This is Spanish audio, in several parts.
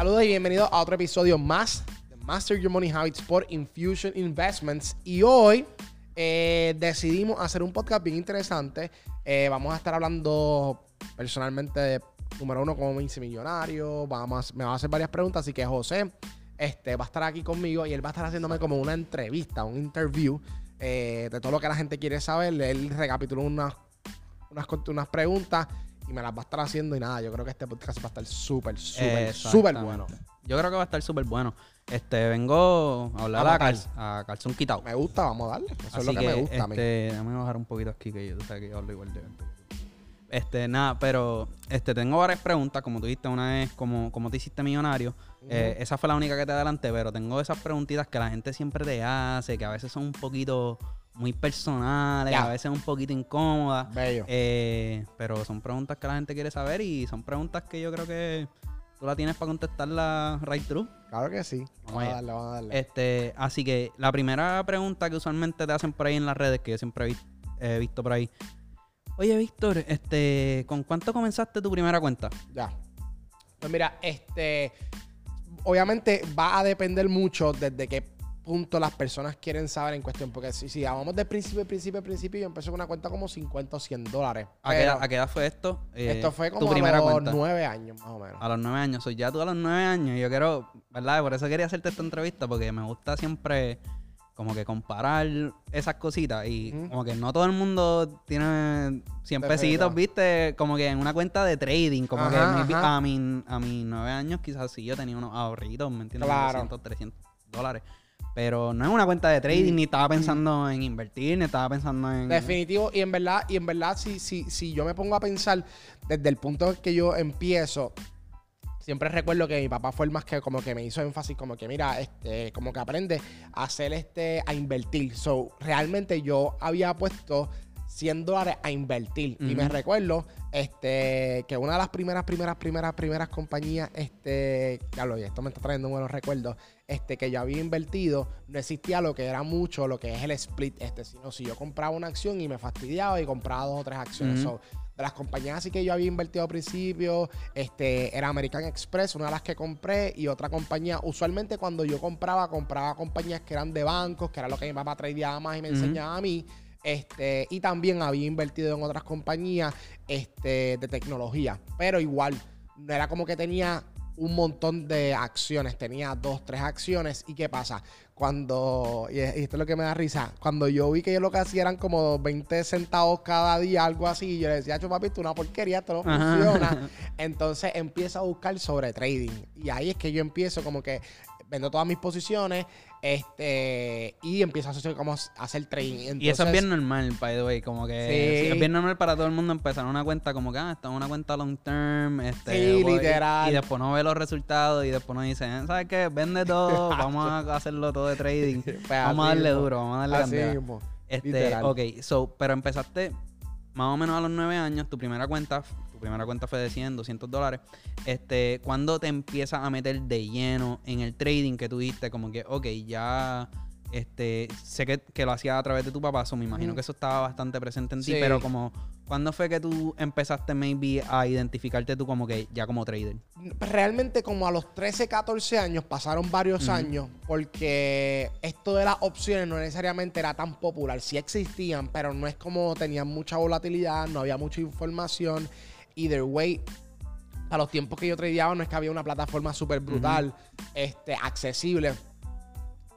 Saludos y bienvenidos a otro episodio más de Master Your Money Habits por Infusion Investments. Y hoy eh, decidimos hacer un podcast bien interesante. Eh, vamos a estar hablando personalmente de número uno, como me hice millonario. Vamos, me va a hacer varias preguntas, así que José este, va a estar aquí conmigo y él va a estar haciéndome como una entrevista, un interview eh, de todo lo que la gente quiere saber. Él recapituló unas, unas preguntas y me las va a estar haciendo y nada, yo creo que este podcast va a estar súper, súper, súper bueno. Yo creo que va a estar súper bueno. Este, vengo a hablar a, cal, a, calzón quitado. Me gusta, vamos a darle. Eso es lo que, me gusta este, a mí. Este, déjame bajar un poquito aquí que yo tú sabes que yo hablo igual de este, nada, pero este, tengo varias preguntas, como tú dijiste una vez, como, como te hiciste millonario. Eh, esa fue la única que te adelanté, pero tengo esas preguntitas que la gente siempre te hace, que a veces son un poquito muy personales, a veces un poquito incómodas. Bello. Eh, pero son preguntas que la gente quiere saber y son preguntas que yo creo que tú la tienes para contestarla right through. Claro que sí. Vamos, a darle, vamos a darle. Este, así que la primera pregunta que usualmente te hacen por ahí en las redes, que yo siempre he visto por ahí, Oye, Víctor, este, ¿con cuánto comenzaste tu primera cuenta? Ya. Pues mira, este, obviamente va a depender mucho desde qué punto las personas quieren saber en cuestión. Porque si, si vamos del principio, principio, principio, yo empecé con una cuenta como 50 o 100 dólares. ¿A, qué edad, fue esto? Eh, esto fue como a los nueve años, más o menos. A los nueve años. Soy ya tú a los nueve años. Yo quiero, ¿verdad? Por eso quería hacerte esta entrevista, porque me gusta siempre como que comparar esas cositas y como que no todo el mundo tiene 100 pesitos, viste, como que en una cuenta de trading, como que a mis a mis nueve años quizás sí yo tenía unos ahorritos, ¿me entiendes? Claro. 200, 300 dólares. Pero no es una cuenta de trading, ni estaba pensando en invertir, ni estaba pensando en... Definitivo, y en verdad, y en verdad, si, si, si yo me pongo a pensar desde el punto que yo empiezo, siempre recuerdo que mi papá fue el más que como que me hizo énfasis como que mira, este, como que aprende a hacer este, a invertir. So, realmente yo había puesto 100 dólares a invertir. Y me recuerdo este, que una de las primeras, primeras, primeras, primeras compañías, este, claro, y esto me está trayendo buenos recuerdos, este, que yo había invertido, no existía lo que era mucho, lo que es el split, este, sino si yo compraba una acción y me fastidiaba y compraba dos o tres acciones de las compañías así que yo había invertido al principio, este, era American Express, una de las que compré, y otra compañía, usualmente cuando yo compraba, compraba compañías que eran de bancos, que era lo que mi papá traía más y me enseñaba a mí. Este, y también había invertido en otras compañías este, de tecnología. Pero igual, no era como que tenía un montón de acciones. Tenía dos, tres acciones. ¿Y qué pasa? Cuando, y esto es lo que me da risa, cuando yo vi que yo lo que hacía eran como 20 centavos cada día, algo así, yo le decía, yo papi, esto una porquería, esto no funciona. Entonces empiezo a buscar sobre trading. Y ahí es que yo empiezo como que vendo todas mis posiciones este y empiezo a hacer, como hacer trading. y eso es bien normal, by the way, como que es bien normal para todo el mundo empezar una cuenta como que ah, está en una cuenta long term, este, sí, literal. Y, después no ve los resultados y después no dice, eh, ¿sabes qué? Vende todo, vamos a hacerlo todo de trading. Pues vamos a darle duro, vamos a darle cantidad. Este, ok, so, pero empezaste más o menos a los nueve años, tu primera cuenta primera cuenta fue de 100, 200 dólares. Este, ¿Cuándo te empiezas a meter de lleno en el trading que tú diste? Como que, ok, ya este, sé que, que lo hacías a través de tu papá, so me imagino que eso estaba bastante presente en ti, pero como, ¿cuándo fue que tú empezaste maybe a identificarte tú como que ya como trader? Realmente como a los 13, 14 años, pasaron varios años, porque esto de las opciones no necesariamente era tan popular, sí existían, pero no es como tenían mucha volatilidad, no había mucha información either way, a los tiempos que yo tradeaba no es que había una plataforma súper brutal, este, accesible.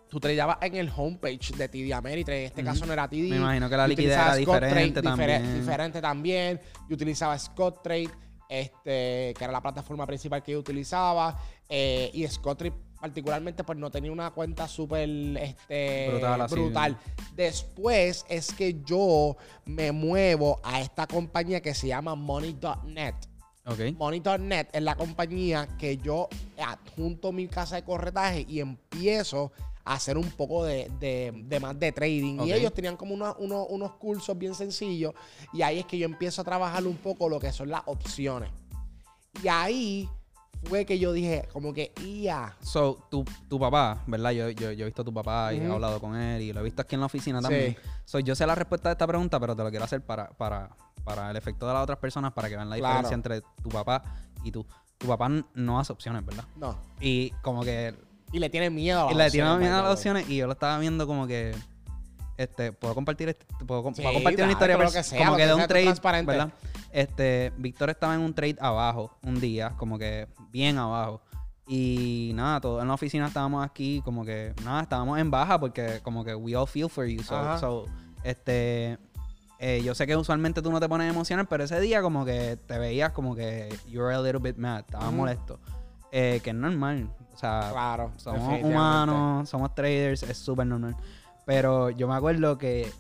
Tú tradeabas en el homepage de TD Ameritrade. En este caso no era TD. Me imagino que la liquidez era diferente también. diferente también. Yo utilizaba Scott Trade, este, que era la plataforma principal que yo utilizaba. Eh, y Scott Trade particularmente pues no tenía una cuenta súper este, brutal, brutal. Después es que yo me muevo a esta compañía que se llama Money.net. Okay. Money.net es la compañía que yo adjunto mi casa de corretaje y empiezo a hacer un poco de, más de trading. Y ellos tenían como unos cursos bien sencillos. Y ahí es que yo empiezo a trabajar un poco lo que son las opciones. Y ahí fue que yo dije, como que, ia. So, tu, tu papá, ¿verdad? Yo, yo, yo, he visto a tu papá y he hablado con él y lo he visto aquí en la oficina también. Sí. yo sé la respuesta de esta pregunta, pero te lo quiero hacer para, para, para el efecto de las otras personas, para que vean la diferencia entre tu papá y tú. tu papá no hace opciones, ¿verdad? No. Y como que... Y le tiene miedo a las y le tiene miedo a las opciones y yo lo estaba viendo como que... Este, puedo compartir este, puedo, compartir una historia pero que sea, como que de un trade, ¿verdad? Este, Víctor estaba en un trade abajo un día, como que bien abajo. Y nada, todos en la oficina estábamos aquí, como que nada, estábamos en baja porque como que we all feel for you. So, so este, eh, yo sé que usualmente tú no te pones emocional, pero ese día como que te veías como que you're a little bit mad, estaba molesto. Eh, que es normal. O sea, claro, somos humanos, somos traders, es súper normal. Pero yo me acuerdo que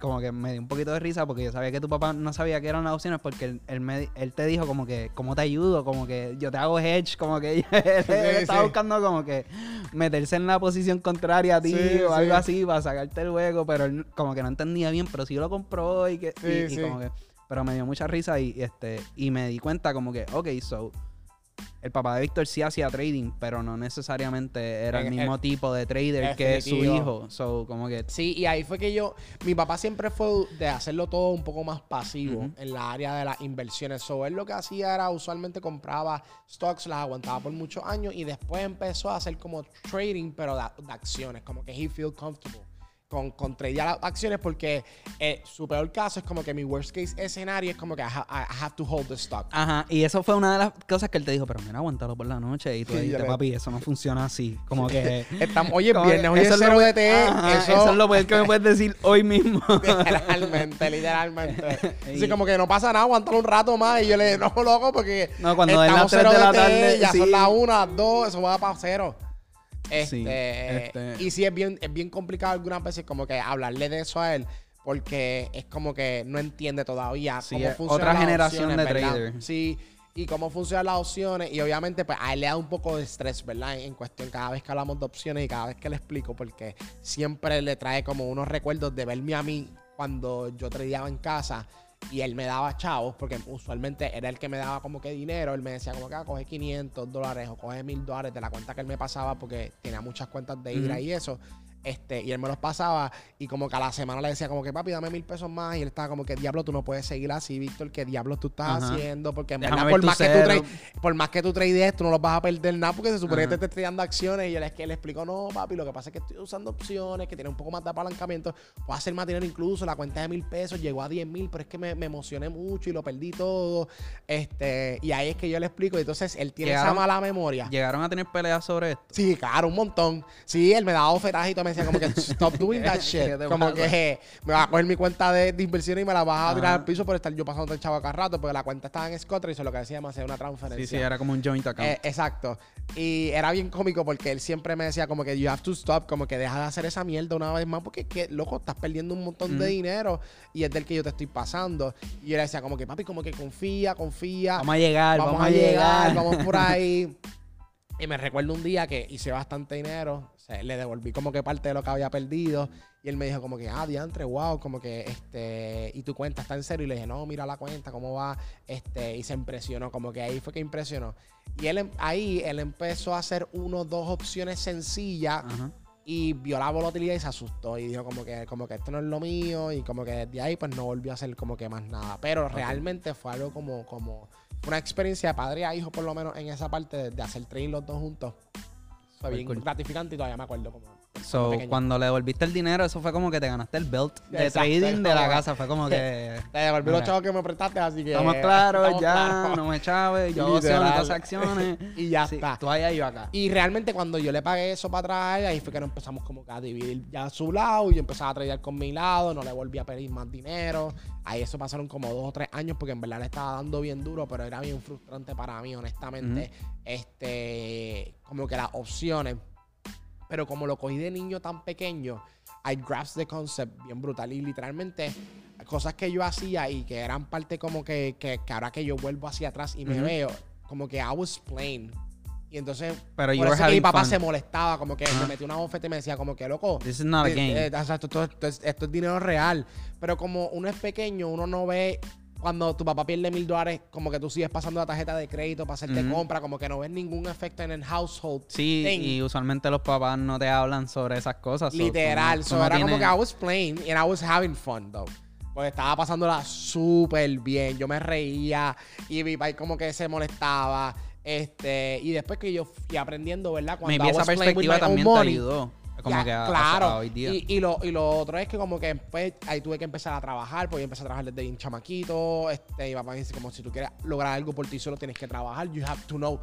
como que me dio un poquito de risa porque yo sabía que tu papá no sabía qué eran las opciones porque él, me, él te dijo como que, ¿cómo te ayudo? Como que yo te hago hedge, como que él, estaba buscando como que meterse en la posición contraria a ti o algo así para sacarte el juego, pero él como que no entendía bien, pero sí lo compró y que, y como que, pero me dio mucha risa y, este, y me di cuenta como que, ok, so el papá de Víctor sí hacía trading, pero no necesariamente era el mismo tipo de trader que su hijo. So, como que... Sí, y ahí fue que yo, mi papá siempre fue de hacerlo todo un poco más pasivo en la área de las inversiones. So, él lo que hacía era usualmente compraba stocks, las aguantaba por muchos años y después empezó a hacer como trading, pero de, de acciones, como que he feel comfortable con, con tradear acciones porque eh, su peor caso es como que mi worst case escenario es como que I, have to hold the stock. Ajá, y eso fue una de las cosas que él te dijo, pero mira, aguántalo por la noche y tú dijiste, papi, eso no funciona así. Como que... Estamos, oye, viernes, hoy es cero de eso, eso, es lo que me puedes decir hoy mismo. literalmente, literalmente. Así como que no pasa nada, aguántalo un rato más y yo le no, loco, porque no, cuando estamos las 3 de la tarde, ya son las 1, las 2, eso va para cero. Este, este, Y sí es bien, es bien complicado algunas veces como que hablarle de eso a él. Porque es como que no entiende todavía cómo funcionan otra generación de trader. Sí, y cómo funcionan las opciones. Y obviamente, pues a él le da un poco de estrés, ¿verdad? En cuestión, cada vez que hablamos de opciones y cada vez que le explico, porque siempre le trae como unos recuerdos de verme a mí cuando yo tradeaba en casa y él me daba chavos, porque usualmente era el que me daba como que dinero. Él me decía como que ah, coge 500 dólares o coge 1000 dólares de la cuenta que él me pasaba porque tenía muchas cuentas de ira y eso. Este, y él me los pasaba y como que a la semana le decía como que papi, dame mil pesos más. Y él estaba como que diablo, tú no puedes seguir así, Víctor, ¿qué diablo tú estás haciendo? Porque en verdad, por más, que tú por más que tú trades, tú no los vas a perder nada porque se supone que te estés trayendo acciones. Y él es que le explicó, no, papi, lo que pasa es que estoy usando opciones, que tiene un poco más de apalancamiento. Puedo hacer más dinero incluso. La cuenta de mil pesos llegó a 10 mil, pero es que me, emocioné mucho y lo perdí todo. Este, y ahí es que yo le explico. Y entonces él tiene esa mala memoria. ¿Llegaron a tener peleas sobre esto? Sí, claro, un montón. Sí, él me daba ofertas y todo me decía como que stop doing that shit. Como que me va a coger mi cuenta de, de inversión y me la vas a tirar al piso por estar yo pasando el chavo acá rato, porque la cuenta estaba en Scotland y eso es lo que decía, me hacía una transferencia. Sí, sí, era como un joint account. Eh, exacto. Y era bien cómico porque él siempre me decía como que you have to stop, como que deja de hacer esa mierda una vez más, porque que, loco, estás perdiendo un montón de dinero y es del que yo te estoy pasando. Y él decía como que, papi, como que confía, confía. Vamos a llegar, vamos, a llegar. Vamos por ahí. Y me recuerdo un día que hice bastante dinero, le devolví como que parte de lo que había perdido. Y él me dijo como que, ah, diantre, wow, como que, este, y tu cuenta está en serio. Y le dije, no, mira la cuenta, cómo va. Este, y se impresionó, como que ahí fue que impresionó. Y él em, ahí, él empezó a hacer uno, dos opciones sencillas. Y vio la volatilidad y se asustó. Y dijo como que, como que esto no es lo mío. Y como que desde ahí, pues no volvió a hacer como que más nada. Pero realmente fue algo como, como una experiencia de padre a hijo, por lo menos en esa parte de, hacer trading los dos juntos. Fue bien gratificante y todavía me acuerdo como. So, cuando le devolviste el dinero, eso fue como que te ganaste el belt de trading de la casa. Fue como que. Te devolví los chavos que me prestaste, así que. Estamos claros, ya, no me chaves, yo hago acciones. y ya está. Tú allá y yo acá. Y realmente cuando yo le pagué eso para atrás, ahí fue que nos empezamos como que a dividir ya su lado y yo empezaba a tradear con mi lado, no le volví a pedir más dinero. Ahí eso pasaron como dos o tres años porque en verdad le estaba dando bien duro, pero era bien frustrante para mí, honestamente. Este, como que las opciones pero como lo cogí de niño tan pequeño, I grasped the concept bien brutal. Y literalmente, cosas que yo hacía y que eran parte como que, que, ahora que yo vuelvo hacia atrás y me veo, como que I was playing. Y entonces, Pero por eso que mi papá se molestaba, como que me metió una bofeta y me decía, como que loco. This is not a game. Eh, esto, esto, es dinero real. Pero como uno es pequeño, uno no ve cuando tu papá pierde mil dólares, como que tú sigues pasando la tarjeta de crédito para hacerte compra, como que no ves ningún efecto en el household. Sí, y usualmente los papás no te hablan sobre esas cosas. Literal, so, era como que I was playing and I was having fun, though. Porque estaba pasándola súper bien. Yo me reía y mi papá como que se molestaba. Este, y después que yo fui aprendiendo, ¿verdad? Cuando esa perspectiva también te ayudó. Como que claro. hoy día. Y, lo, y lo otro es que como que después ahí tuve que empezar a trabajar, porque yo empecé a trabajar desde un chamaquito. Este, y papá me dice como si tú quieres lograr algo por ti solo tienes que trabajar. You have to know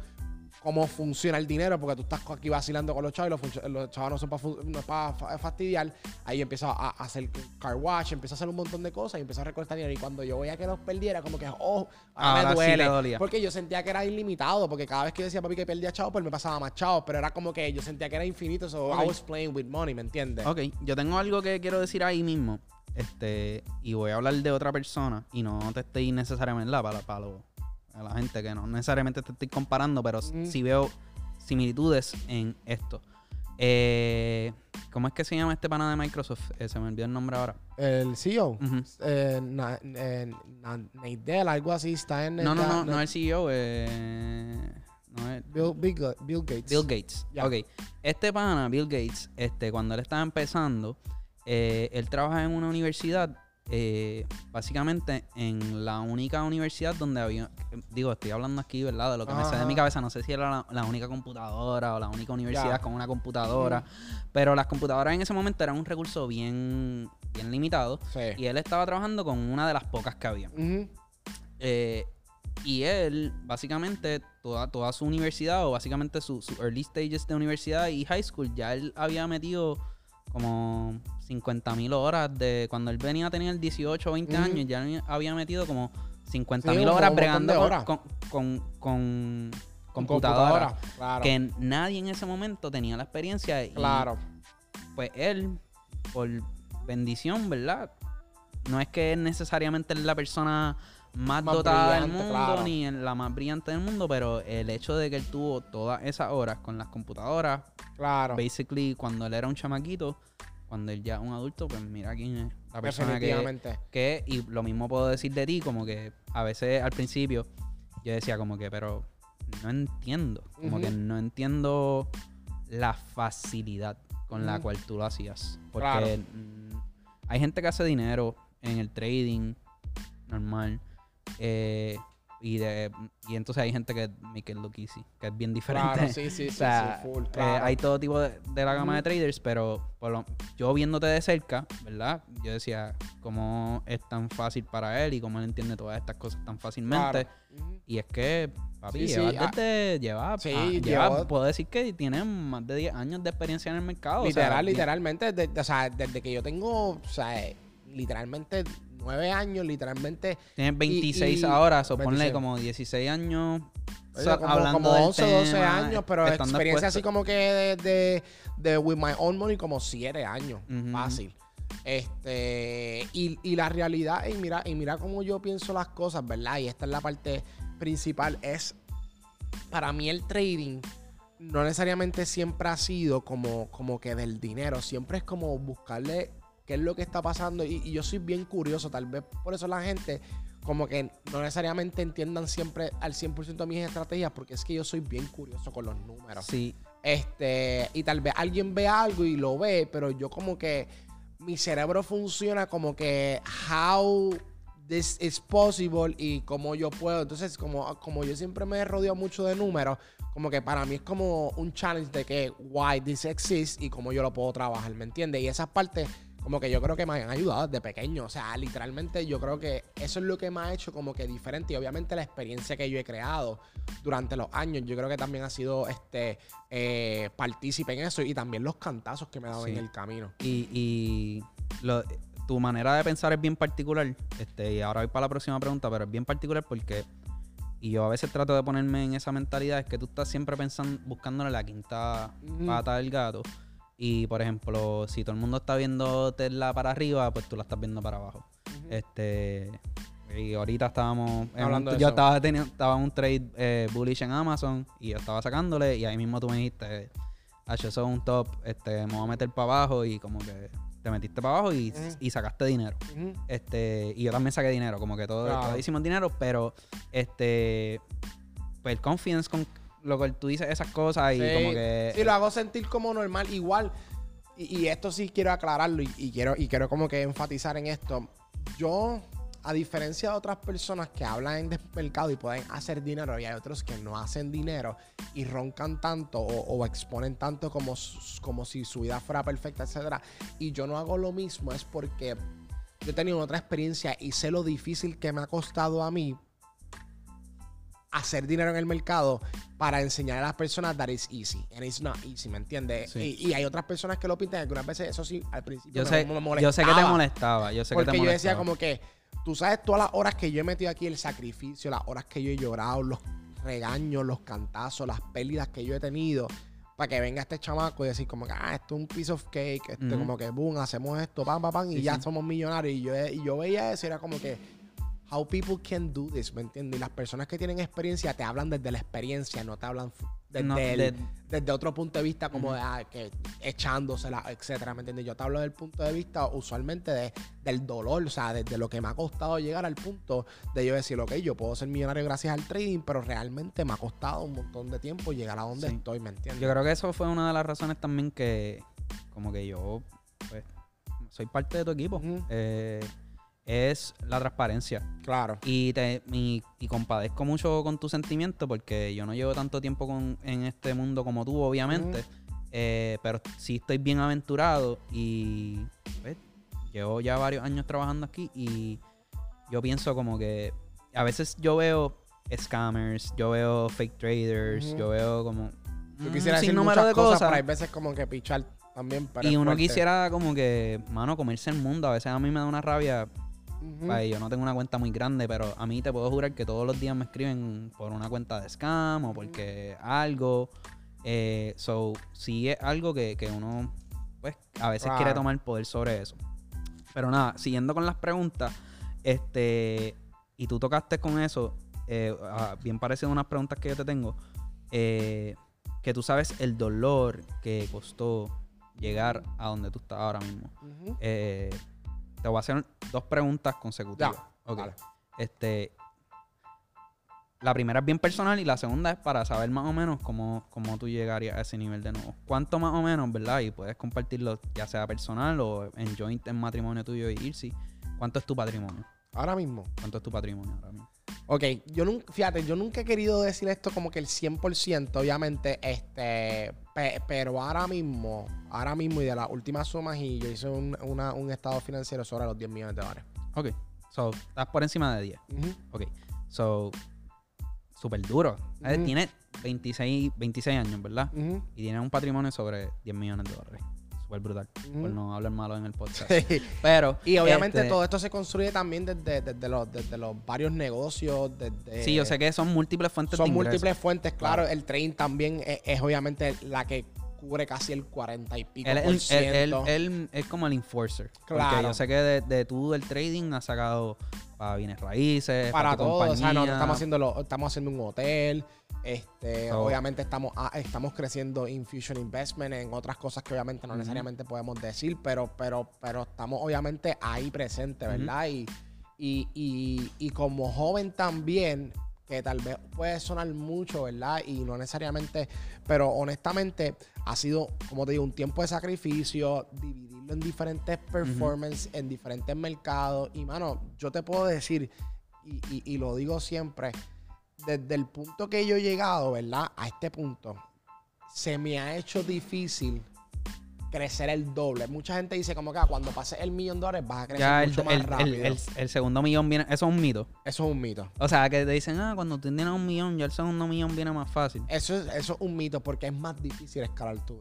cómo funciona el dinero, porque tú estás aquí vacilando con los chavos y los, chavos no son para fastidiar. Ahí empiezo a, hacer car wash, empiezo a hacer un montón de cosas y empiezo a recortar dinero. Y cuando yo veía que los perdiera, como que, oh, ahora, me duele. porque yo sentía que era ilimitado, porque cada vez que yo decía papi que perdía chavos, pues me pasaba más chavos, pero era como que yo sentía que era infinito, so I was playing with money, ¿me entiendes? Ok, yo tengo algo que quiero decir ahí mismo. Este, y voy a hablar de otra persona y no te estoy necesariamente la para, para, a la gente que no necesariamente te estoy comparando, pero sí veo similitudes en esto. Eh, ¿Cómo es que se llama este pana de Microsoft? Eh, se me olvidó el nombre ahora. El CEO. Eh, algo así, está en... No, no, no, no, el CEO. no es, Bill, Gates. Bill Gates. Ok. Este pana, Bill Gates, este, cuando él estaba empezando, él trabaja en una universidad eh, básicamente en la única universidad donde había, digo, estoy hablando aquí, ¿verdad? De lo que me sale de mi cabeza, no sé si era la, única computadora o la única universidad con una computadora, pero las computadoras en ese momento eran un recurso bien, bien limitado y él estaba trabajando con una de las pocas que había. Eh, y él, básicamente, toda, toda su universidad o básicamente su, su early stages de universidad y high school, ya él había metido como 50 mil horas de cuando él venía a tener 18 o 20 años, ya había metido como 50 mil horas bregando con, con, computadora. Que nadie en ese momento tenía la experiencia. Y, claro. Pues él, por bendición, ¿verdad? No es que él necesariamente es la persona más, dotada del mundo ni la más brillante del mundo, pero el hecho de que él tuvo todas esas horas con las computadoras, claro. basically cuando él era un chamaquito, cuando él ya es un adulto, pues mira quién es la persona que, que y lo mismo puedo decir de ti, como que a veces al principio yo decía como que, pero no entiendo, como que no entiendo la facilidad con la cual tú lo hacías, porque hay gente que hace dinero en el trading normal eh, y, de, y entonces hay gente que es Michael Lucchesi, que es bien diferente. Claro, sí, sí, sí, full, eh, hay todo tipo de, la gama de traders, pero yo viéndote de cerca, ¿verdad? Yo decía cómo es tan fácil para él y cómo él entiende todas estas cosas tan fácilmente. Y es que, papi, sí, lleva, desde, ah, puedo decir que tiene más de 10 años de experiencia en el mercado. Literal, literalmente, o sea, desde que yo tengo, o sea, literalmente nueve años, literalmente. Tienes 26 ahora, o ponle como 16 años. como, hablando 11, 12 años, pero experiencia así como que de, de, With My Own Money, como 7 años. Fácil. Este, y, y, la realidad, y mira, y mira cómo yo pienso las cosas, ¿verdad? Y esta es la parte principal, es para mí el trading no necesariamente siempre ha sido como, como que del dinero, siempre es como buscarle qué es lo que está pasando. Y, yo soy bien curioso, tal vez por eso la gente como que no necesariamente entiendan siempre al 100% mis estrategias, porque es que yo soy bien curioso con los números. Sí. Este, y tal vez alguien ve algo y lo ve, pero yo como que mi cerebro funciona como que how this is possible y cómo yo puedo. Entonces, como, como yo siempre me he rodeado mucho de números, como que para mí es como un challenge de que why this exists y cómo yo lo puedo trabajar, ¿me entiendes? Y esas partes como que yo creo que me han ayudado desde pequeño. O sea, literalmente yo creo que eso es lo que me ha hecho como que diferente. Y obviamente la experiencia que yo he creado durante los años, yo creo que también ha sido este eh, partícipe en eso. Y también los cantazos que me ha dado en el camino. Y, tu manera de pensar es bien particular. Este, y ahora voy para la próxima pregunta, pero es bien particular porque. Y yo a veces trato de ponerme en esa mentalidad, es que tú estás siempre pensando, buscándole la quinta pata del gato. Y por ejemplo, si todo el mundo está viendo Tesla para arriba, pues tú la estás viendo para abajo. Este. Y ahorita estábamos. Hablando yo estaba teniendo, estaba en un trade eh, bullish en Amazon y yo estaba sacándole. Y ahí mismo tú me dijiste, eso es un top, este, me voy a meter para abajo y como que te metiste para abajo y, sacaste dinero. Este, y yo también saqué dinero, como que todo, claro. hicimos dinero, pero este pues el confidence con lo que tú dices esas cosas y como que. Sí, lo hago sentir como normal. Igual, y, esto sí quiero aclararlo y, quiero, y quiero como que enfatizar en esto. Yo, a diferencia de otras personas que hablan en mercado y pueden hacer dinero, y hay otros que no hacen dinero y roncan tanto o, exponen tanto como, como si su vida fuera perfecta, etc. Y yo no hago lo mismo, es porque yo he tenido otra experiencia y sé lo difícil que me ha costado a mí hacer dinero en el mercado para enseñar a las personas that is easy. And it's not easy, ¿me entiendes? Y, hay otras personas que lo pintan, algunas veces eso sí, al principio yo sé, me molestaba. Yo sé que te molestaba, yo sé que te molestaba. yo decía como que, tú sabes todas las horas que yo he metido aquí, el sacrificio, las horas que yo he llorado, los regaños, los cantazos, las pérdidas que yo he tenido para que venga este chamaco y decir como que, ah, esto es un piece of cake, este, como que, boom, hacemos esto, pam, pam, pam, y ya somos millonarios. Y yo, y yo veía eso y era como que, how people can do this, ¿me entiendes? Y las personas que tienen experiencia te hablan desde la experiencia, no te hablan desde, desde otro punto de vista como de, ah, que echándosela, etcétera, ¿me entiendes? Yo te hablo del punto de vista usualmente de, del dolor, o sea, desde lo que me ha costado llegar al punto de yo decir, ok, yo puedo ser millonario gracias al trading, pero realmente me ha costado un montón de tiempo llegar a donde estoy, ¿me entiendes? Yo creo que eso fue una de las razones también que, como que yo, pues, soy parte de tu equipo. eh, es la transparencia. Claro. Y, te, y, compadezco mucho con tu sentimiento porque yo no llevo tanto tiempo con, en este mundo como tú, obviamente. Eh, pero sí estoy bien aventurado y pues, llevo ya varios años trabajando aquí y yo pienso como que a veces yo veo scammers, yo veo fake traders, yo veo como... Yo quisiera decir número de cosas, pero hay veces como que pichar también. y uno quisiera como que, mano, comerse el mundo. A veces a mí me da una rabia yo no tengo una cuenta muy grande, pero a mí te puedo jurar que todos los días me escriben por una cuenta de scam o porque algo. Eh, so, sí es algo que, uno, pues, a veces quiere tomar poder sobre eso. Pero nada, siguiendo con las preguntas, este, y tú tocaste con eso, eh, ah, bien parecido a unas preguntas que yo te tengo, eh, que tú sabes el dolor que costó llegar a donde tú estás ahora mismo. Te voy a hacer dos preguntas consecutivas. Este, la primera es bien personal y la segunda es para saber más o menos cómo, cómo tú llegarías a ese nivel de nuevo. ¿Cuánto más o menos, verdad? Y puedes compartirlo ya sea personal o en joint en matrimonio tuyo y Irsi. ¿Cuánto es tu patrimonio? Ahora mismo. ¿Cuánto es tu patrimonio ahora mismo? Ok, yo nunca, fíjate, yo nunca he querido decir esto como que el 100%, obviamente, este, pero ahora mismo, ahora mismo y de las últimas sumas, y yo hice un, estado financiero sobre los 10 millones de dólares. Ok, so, estás por encima de 10. Ok, so, súper duro. Tiene 26, 26 años, ¿verdad? Y tiene un patrimonio sobre 10 millones de dólares súper brutal. Por no hablar malo en el podcast. Pero. Y obviamente este todo esto se construye también desde, desde, los, desde los varios negocios. Desde, sí, yo sé que son múltiples fuentes son múltiples fuentes, claro. El trading también es, obviamente la que cubre casi el 40 y pico él, por ciento. Él, es como el enforcer. Claro. Porque yo sé que de, de tú del trading ha sacado para bienes raíces, para, para todo. O sea, no, estamos haciendo, estamos haciendo un hotel. Este, obviamente estamos, ah, estamos creciendo Infusion Investment en otras cosas que obviamente no necesariamente podemos decir, pero, pero, pero estamos obviamente ahí presentes, ¿verdad? y, y, y, como joven también, que tal vez puede sonar mucho, ¿verdad? Y no necesariamente, pero honestamente ha sido, como te digo, un tiempo de sacrificio, dividirlo en diferentes performances, en diferentes mercados. Y mano, yo te puedo decir, y, y lo digo siempre, desde el punto que yo he llegado, ¿verdad? A este punto, se me ha hecho difícil crecer el doble. Mucha gente dice como que ah, cuando pases el millón de dólares vas a crecer mucho más rápido. El, segundo millón viene... Eso es un mito. Eso es un mito. O sea, que te dicen, ah, cuando tú tienes un millón, ya el segundo millón viene más fácil. Eso es, eso es un mito porque es más difícil escalar tu,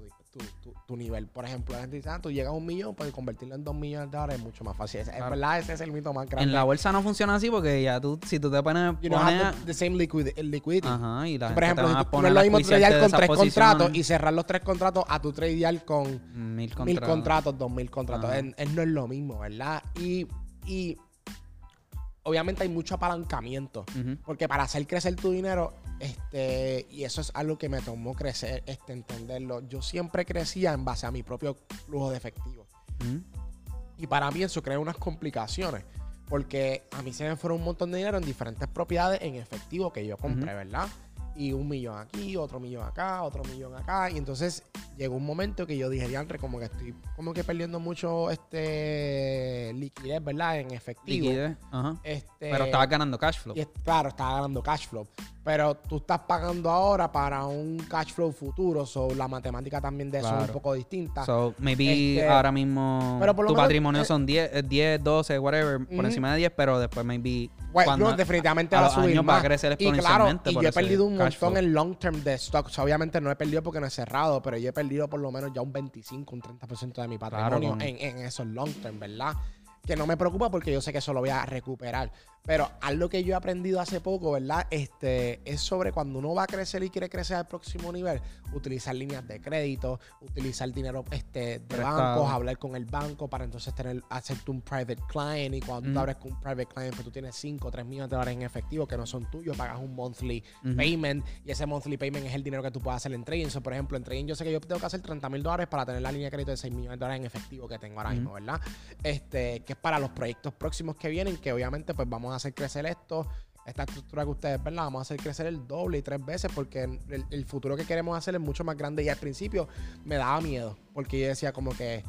tu, nivel. Por ejemplo, la gente dice, ah, tú llegas a un millón, pues convertirlo en dos millones de dólares es mucho más fácil. Es, verdad, ese es el mito más grande. En la bolsa no funciona así porque ya tú, si tú te pones... You know, the, same liquidity. Ajá, y la Por ejemplo, si tú no es lo mismo tradear con tres contratos y cerrar los tres contratos a tu tradear con mil contratos, dos mil contratos. Es, no es lo mismo, ¿verdad? Y, y obviamente hay mucho apalancamiento. Porque para hacer crecer tu dinero este, y eso es algo que me tomó crecer, este, entenderlo. Yo siempre crecía en base a mi propio flujo de efectivo. Y para mí eso crea unas complicaciones. Porque a mí se me fueron un montón de dinero en diferentes propiedades en efectivo que yo compré, ¿verdad? Y un millón aquí, otro millón acá, otro millón acá. Y entonces llegó un momento que yo dije, diantre, como que estoy como que perdiendo mucho este liquidez, ¿verdad? En efectivo. Liquidez, ajá. Este, Pero estaba ganando cash flow. claro, estaba ganando cash flow. Pero tú estás pagando ahora para un cash flow futuro. So, la matemática también de eso es un poco distinta. So, maybe este, ahora mismo tu patrimonio eh, son 10, 10, 12, whatever, por encima de 10, pero después maybe no, definitivamente va a subir más. crecer y claro, y yo he perdido un montón en long term de stocks. Obviamente no he perdido porque no he cerrado, pero yo he perdido por lo menos ya un 25, un 30% de mi patrimonio en, en esos long term, ¿verdad? Que no me preocupa porque yo sé que eso lo voy a recuperar. Pero algo que yo he aprendido hace poco, ¿verdad? Este, es sobre cuando uno va a crecer y quiere crecer al próximo nivel, utilizar líneas de crédito, utilizar dinero este, de bancos, hablar con el banco para entonces tener, hacerte un private client. Y cuando tú abres con un private client, pues tú tienes 5 o 3 millones de dólares en efectivo que no son tuyos, pagas un monthly payment y ese monthly payment es el dinero que tú puedes hacer en trading. So, por ejemplo, en trading yo sé que yo tengo que hacer 30 mil dólares para tener la línea de crédito de 6 millones de dólares en efectivo que tengo ahora mismo, ¿verdad? Este, que para los proyectos próximos que vienen, que obviamente pues vamos a hacer crecer esto, esta estructura que ustedes ven, la vamos a hacer crecer el doble y tres veces porque el, futuro que queremos hacer es mucho más grande. Y al principio me daba miedo porque yo decía como que,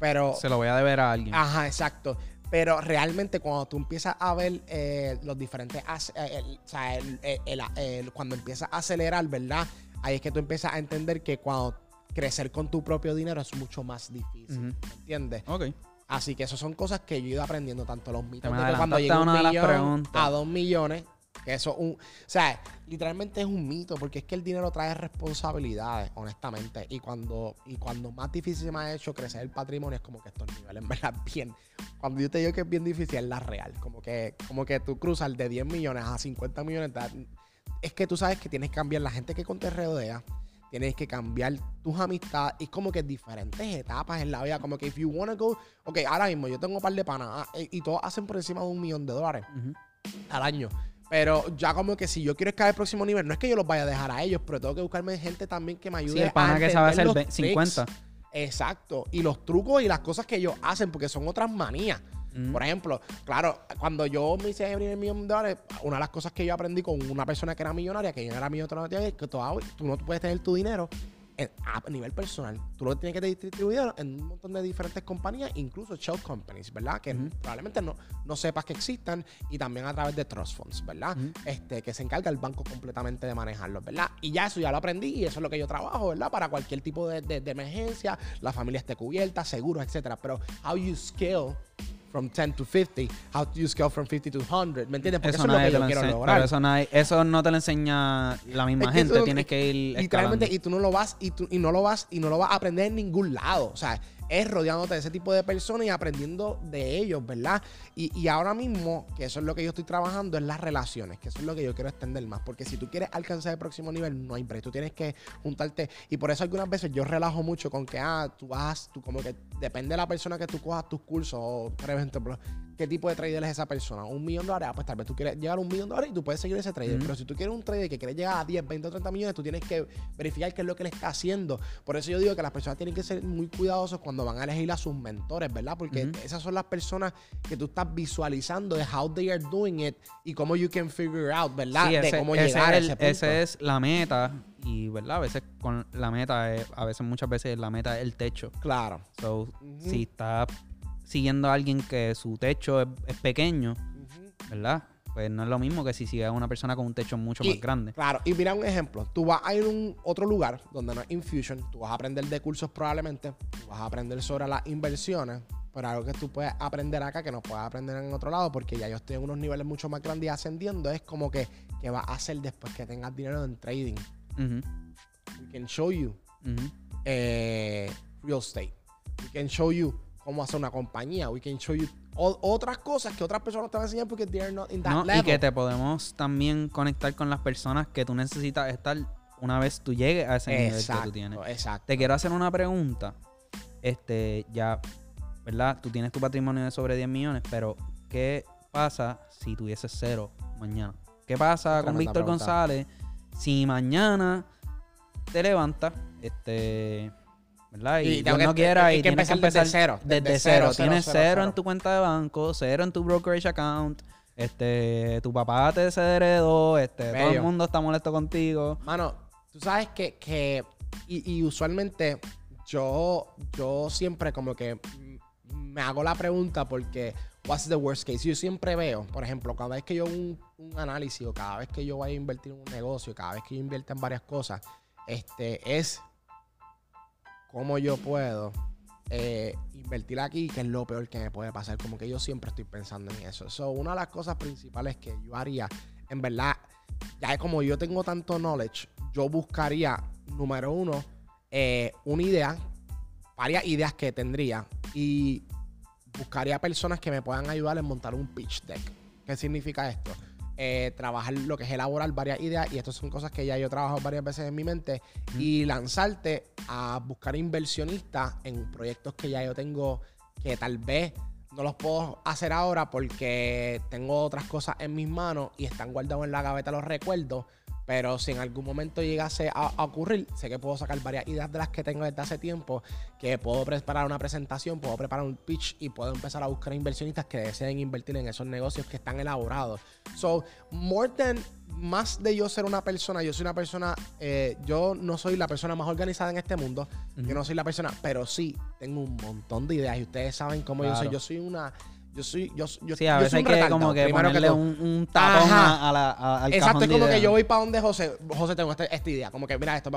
pero... Se lo voy a deber a alguien. Ajá, exacto. Pero realmente cuando tú empiezas a ver eh, los diferentes, eh, o sea, el, cuando empiezas a acelerar, ¿verdad? Ahí es que tú empiezas a entender que cuando crecer con tu propio dinero es mucho más difícil, ¿entiendes? Ok. Así que eso son cosas que yo he ido aprendiendo, tanto los mitos de que cuando llega un millón a dos millones, que eso un, o sea, literalmente es un mito, porque es que el dinero trae responsabilidades, honestamente. Y cuando, y cuando más difícil se me ha hecho crecer el patrimonio, es como que estos niveles, en verdad, bien. Cuando yo te digo que es bien difícil, es la real. Como que, como que tú cruzas de 10 millones a 50 millones, es que tú sabes que tienes que cambiar la gente que con te rodea tienes que cambiar tus amistades. Y como que diferentes etapas en la vida. Como que if you wanna go, ok, ahora mismo yo tengo un par de panas ah, y todos hacen por encima de un millón de dólares al año. Pero ya como que si yo quiero escalar al próximo nivel, no es que yo los vaya a dejar a ellos, pero tengo que buscarme gente también que me ayude sí, el pana que sabe hacer 50. Exacto. Y los trucos y las cosas que ellos hacen, porque son otras manías. Por ejemplo, claro, cuando yo me hice el millón de dólares, una de las cosas que yo aprendí con una persona que era millonaria, que yo era millonaria, es que tú, tú no puedes tener tu dinero a nivel personal. Tú lo tienes que distribuir en un montón de diferentes compañías, incluso shell companies, ¿verdad? Que probablemente no, no sepas que existan y también a través de trust funds, ¿verdad? este, que se encarga el banco completamente de manejarlos, ¿verdad? Y ya eso ya lo aprendí y eso es lo que yo trabajo, ¿verdad? Para cualquier tipo de, de, de emergencia, la familia esté cubierta, seguros, etcétera. Pero how you scale from 10 to 50, how do you scale from 50 to 100, ¿me entiendes? Porque eso, es lo que yo quiero lograr. eso, no eso no te lo enseña la misma gente, tienes que ir Literalmente, y tú no lo vas, y, tú, y no lo vas, y no lo vas a aprender en ningún lado, o sea, es rodeándote de ese tipo de personas y aprendiendo de ellos, ¿verdad? Y, ahora mismo, que eso es lo que yo estoy trabajando, es las relaciones, que eso es lo que yo quiero extender más. Porque si tú quieres alcanzar el próximo nivel, no hay break. Tú tienes que juntarte. Y por eso algunas veces yo relajo mucho con que, ah, tú vas, tú como que depende de la persona que tú cojas tus cursos, o por ejemplo, qué tipo de trader es esa persona. Un millón de dólares, ah, pues tal vez tú quieres llegar a un millón de dólares y tú puedes seguir ese trader. Pero si tú quieres un trader que quiere llegar a 10, 20 o 30 millones, tú tienes que verificar qué es lo que le está haciendo. Por eso yo digo que las personas tienen que ser muy cuidadosos cuando van a elegir a sus mentores, ¿verdad? Porque esas son las personas que tú estás visualizando de how they are doing it y cómo you can figure out, ¿verdad? de cómo llegar a ese punto. Esa es la meta y, ¿verdad? A veces con la meta, a veces muchas veces la meta es el techo. Claro. So, si estás siguiendo a alguien que su techo es, pequeño, ¿verdad? Pues no es lo mismo que si sigues a una persona con un techo mucho más grande. Claro, y mira un ejemplo. Tú vas a ir a un otro lugar donde no es Infusion, tú vas a aprender de cursos probablemente, tú vas a aprender sobre las inversiones, pero algo que tú puedes aprender acá que no puedes aprender en otro lado, porque ya yo estoy en unos niveles mucho más grandes y ascendiendo, es como que, ¿qué vas a hacer después que tengas dinero en trading? We can show you eh, real estate. We can show you cómo hacer una compañía. We can show you otras cosas que otras personas te van a enseñar porque they're not in that Y que te podemos también conectar con las personas que tú necesitas estar una vez tú llegues a ese nivel que tú tienes. Exacto. Te quiero hacer una pregunta. Este, ya, ¿verdad? Tú tienes tu patrimonio de sobre 10 millones, pero ¿qué pasa si tuvieses cero mañana? ¿Qué pasa con Víctor González si mañana te levantas, este ¿verdad? Y, Dios no quiera y, tienes que empezar desde cero. Desde, cero. Tienes cero, en tu cuenta de banco, cero en tu brokerage account, Este, tu papá te desheredó, este, todo el mundo está molesto contigo. Mano, tú sabes que, que y, usualmente yo, yo siempre como que me hago la pregunta porque what's the worst case? Yo siempre veo, por ejemplo, cada vez que yo un, un análisis o cada vez que yo voy a invertir en un negocio, cada vez que yo invierto en varias cosas, este es cómo yo puedo eh, invertir aquí, que es lo peor que me puede pasar. Como que yo siempre estoy pensando en eso. So, una de las cosas principales que yo haría, en verdad, ya como yo tengo tanto knowledge, yo buscaría, número uno, eh, una idea, varias ideas que tendría y buscaría personas que me puedan ayudar en montar un pitch deck. ¿Qué significa esto? Eh, trabajar lo que es elaborar varias ideas y estas son cosas que ya yo he trabajado varias veces en mi mente y lanzarte a buscar inversionistas en proyectos que ya yo tengo que tal vez no los puedo hacer ahora porque tengo otras cosas en mis manos y están guardados en la gaveta los recuerdos pero si en algún momento llegase a, ocurrir, sé que puedo sacar varias ideas de las que tengo desde hace tiempo, que puedo preparar una presentación, puedo preparar un pitch y puedo empezar a buscar inversionistas que deseen invertir en esos negocios que están elaborados. So, more than, más de yo ser una persona, yo soy una persona, eh, yo no soy la persona más organizada en este mundo, yo no soy la persona, pero sí tengo un montón de ideas y ustedes saben cómo yo soy. Yo soy una yo soy, yo, yo, sí, a veces hay que como que ponerle un, un, tapón a, la, a, al Exacto, es como que yo voy para donde José, José tengo esta, esta idea, como que mira esto,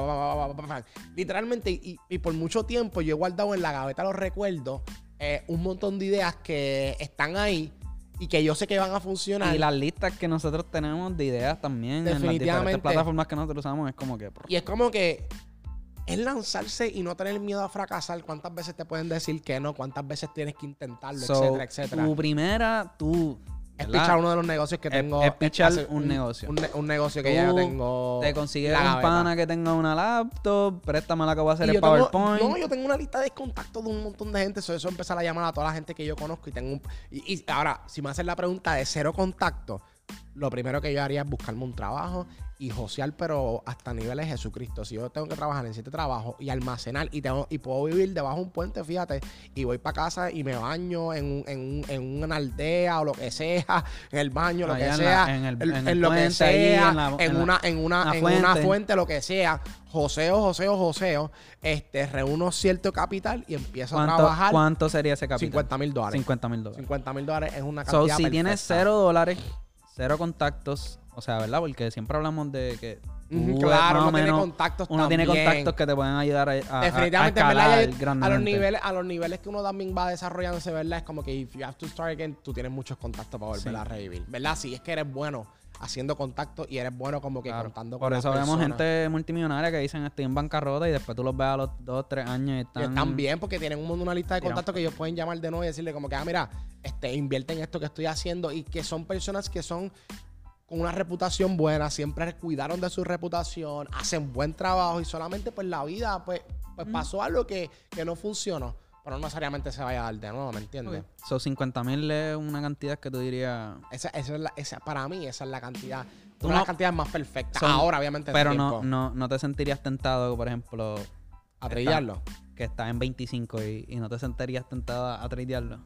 literalmente, y, y, por mucho tiempo yo he guardado en la gaveta los recuerdos eh, un montón de ideas que están ahí y que yo sé que van a funcionar. Y las listas que nosotros tenemos de ideas también Definitivamente. en las diferentes plataformas que nosotros usamos es como que... Y es como que es lanzarse y no tener miedo a fracasar. ¿Cuántas veces te pueden decir que no? ¿Cuántas veces tienes que intentarlo? etcétera, etcétera. Tu primera, tú. Es pichar uno de los negocios que tengo. Es, pichar un, negocio. Un, negocio que ya tengo. Te consigues un pana que tenga una laptop, préstame la que voy a hacer el PowerPoint. no, yo tengo una lista de contactos de un montón de gente. Eso, eso empezar a llamar a toda la gente que yo conozco y tengo un. Y, y ahora, si me hacen la pregunta de cero contacto, lo primero que yo haría es buscarme un trabajo y josear, pero hasta niveles de Jesucristo. Si yo tengo que trabajar en siete trabajos y almacenar y, tengo, y puedo vivir debajo de un puente, fíjate, y voy para casa y me baño en, en, en, una aldea o lo que sea, en el baño, lo que sea, en, lo que sea, en, una, en, una, en una fuente, lo que sea. Joseo, joseo, joseo, este, reúno cierto capital y empiezo a trabajar. ¿Cuánto sería ese capital? 50 mil dólares. 50 mil dólares. 50 mil dólares es una cantidad So, si tienes cero dólares, cero contactos, o sea, ¿verdad? Porque siempre hablamos de que claro, uno tiene contactos Uno tiene contactos que te pueden ayudar a, a Definitivamente, a, a, los niveles, a los niveles que uno también va desarrollándose, ¿verdad? Es como que if you have to start again, tú tienes muchos contactos para volver a revivir, ¿verdad? Si es que eres bueno haciendo contactos y eres bueno como que contando con Por eso vemos gente multimillonaria que dicen estoy en bancarrota y después tú los ves a los dos, tres años y están... Y están bien porque tienen un, una lista de contactos que ellos pueden llamar de nuevo y decirle como que, ah, mira, este, invierte en esto que estoy haciendo y que son personas que son con una reputación buena, siempre cuidaron de su reputación, hacen buen trabajo y solamente pues la vida pues, pues pasó algo que, que no funcionó. Pero no necesariamente se vaya a dar de nuevo, ¿me entiendes? Son 50 mil es una cantidad que tú dirías... Esa, esa es la, esa, para mí esa es la cantidad, una de las cantidades más perfectas. Ahora, obviamente. Pero no, no, no te sentirías tentado, por ejemplo... A tradearlo. Que está en 25 y, y no te sentirías tentado a tradearlo.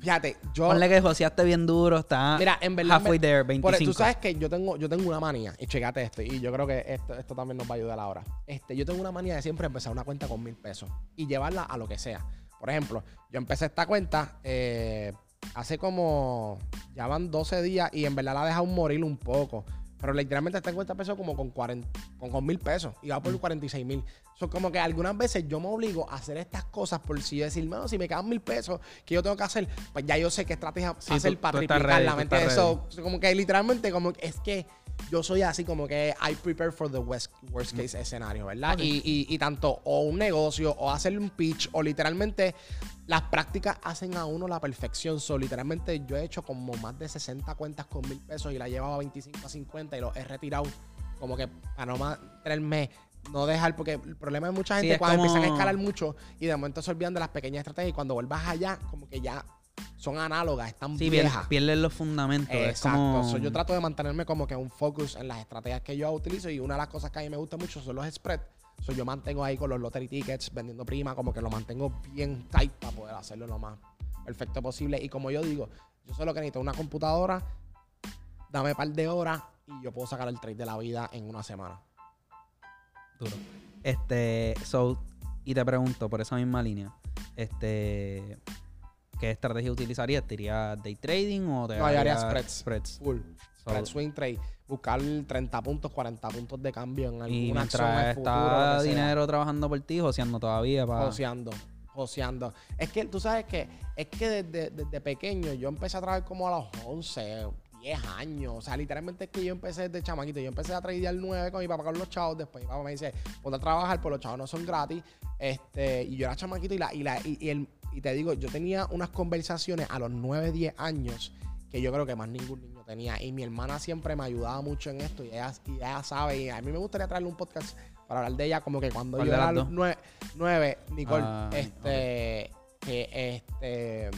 Fíjate, yo. Ponle que joseaste bien duro, está. Mira, en verdad. Halfway there, 25. tú sabes que yo tengo, yo tengo una manía, y checate esto, y yo creo que esto, esto también nos va a ayudar ahora. Este, yo tengo una manía de siempre empezar una cuenta con mil pesos y llevarla a lo que sea. Por ejemplo, yo empecé esta cuenta eh, hace como. Ya van 12 días y en verdad la he dejado morir un poco. Pero literalmente esta cuenta empezó como con, 40, con, mil pesos y va por 46 mm. mil. Son como que algunas veces yo me obligo a hacer estas cosas por si yo decir, bueno, si me quedan mil pesos, ¿qué yo tengo que hacer? Pues ya yo sé qué estrategia hacer para triplicar la mente. Eso, como que literalmente, como que es que yo soy así como que I prepare for the worst, worst mm. case escenario, ¿verdad? Y, y, y, tanto o un negocio o hacer un pitch o literalmente las prácticas hacen a uno la perfección. So, literalmente yo he hecho como más de 60 cuentas con mil pesos y la he llevado a 25 a 50 y los he retirado como que para no mantenerme, no dejar, porque el problema de mucha gente cuando empiezan a escalar mucho y de momento se olvidan de las pequeñas estrategias y cuando vuelvas allá, como que ya son análogas, están sí, viejas. Pierden los fundamentos. Exacto. yo trato de mantenerme como que un focus en las estrategias que yo utilizo y una de las cosas que a mí me gusta mucho son los spreads So, yo mantengo ahí con los lottery tickets, vendiendo prima, como que lo mantengo bien tight para poder hacerlo lo más perfecto posible. Y como yo digo, yo solo que necesito una computadora, dame un par de horas y yo puedo sacar el trade de la vida en una semana. Duro. Este, so, y te pregunto, por esa misma línea, este, ¿qué estrategia utilizarías? ¿Te irías day trading o te No, yo haría spreads. Spreads. Full. Spread swing trade. Buscar 30 puntos, 40 puntos de cambio en alguna acción en el está dinero trabajando por ti, joseando todavía. Para... Joseando joseando. Es que tú sabes que es que desde, desde, pequeño yo empecé a trabajar como a los 11, 10 años. O sea, literalmente es que yo empecé desde chamaquito. Yo empecé a tradear 9 con mi papá con los chavos. Después mi papá me dice, ponte a trabajar, pues los chavos no son gratis. Este, y yo era chamaquito y, la, y, la, y, el, y te digo, yo tenía unas conversaciones a los 9, 10 años que yo creo que más ningún niño tenía. Y mi hermana siempre me ayudaba mucho en esto y ella, y ella sabe. Y a mí me gustaría traerle un podcast para hablar de ella, como que cuando yo era nueve, nueve, Nicole, ah, este, que este,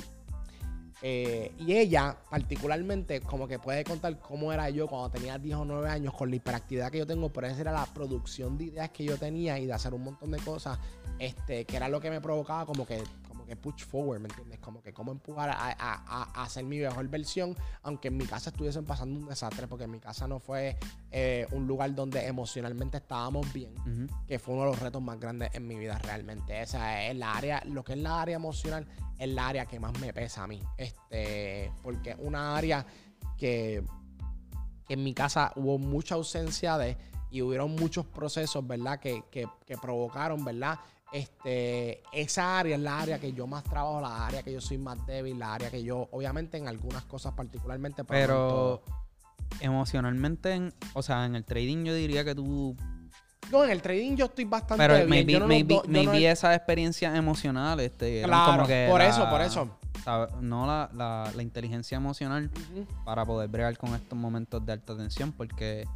eh, y ella particularmente como que puede contar cómo era yo cuando tenía 10 o 9 años con la hiperactividad que yo tengo, pero esa era la producción de ideas que yo tenía y de hacer un montón de cosas, este, que era lo que me provocaba como que que push forward, ¿me entiendes? Como que cómo empujar a, a, hacer mi mejor versión, aunque en mi casa estuviesen pasando un desastre, porque en mi casa no fue eh, un lugar donde emocionalmente estábamos bien, que fue uno de los retos más grandes en mi vida realmente. Esa es la área, lo que es la área emocional, es la área que más me pesa a mí. Este, porque una área que, que en mi casa hubo mucha ausencia de y hubieron muchos procesos, ¿verdad? Que, que, que provocaron, ¿verdad? Este, esa área es la área que yo más trabajo, la área que yo soy más débil, la área que yo, obviamente en algunas cosas particularmente. Pero emocionalmente, o sea, en el trading yo diría que tú... No, en el trading yo estoy bastante Pero bien. maybe, maybe, maybe esas experiencias emocionales, este, claro, por eso, por eso. No la, la, la inteligencia emocional para poder bregar con estos momentos de alta tensión, porque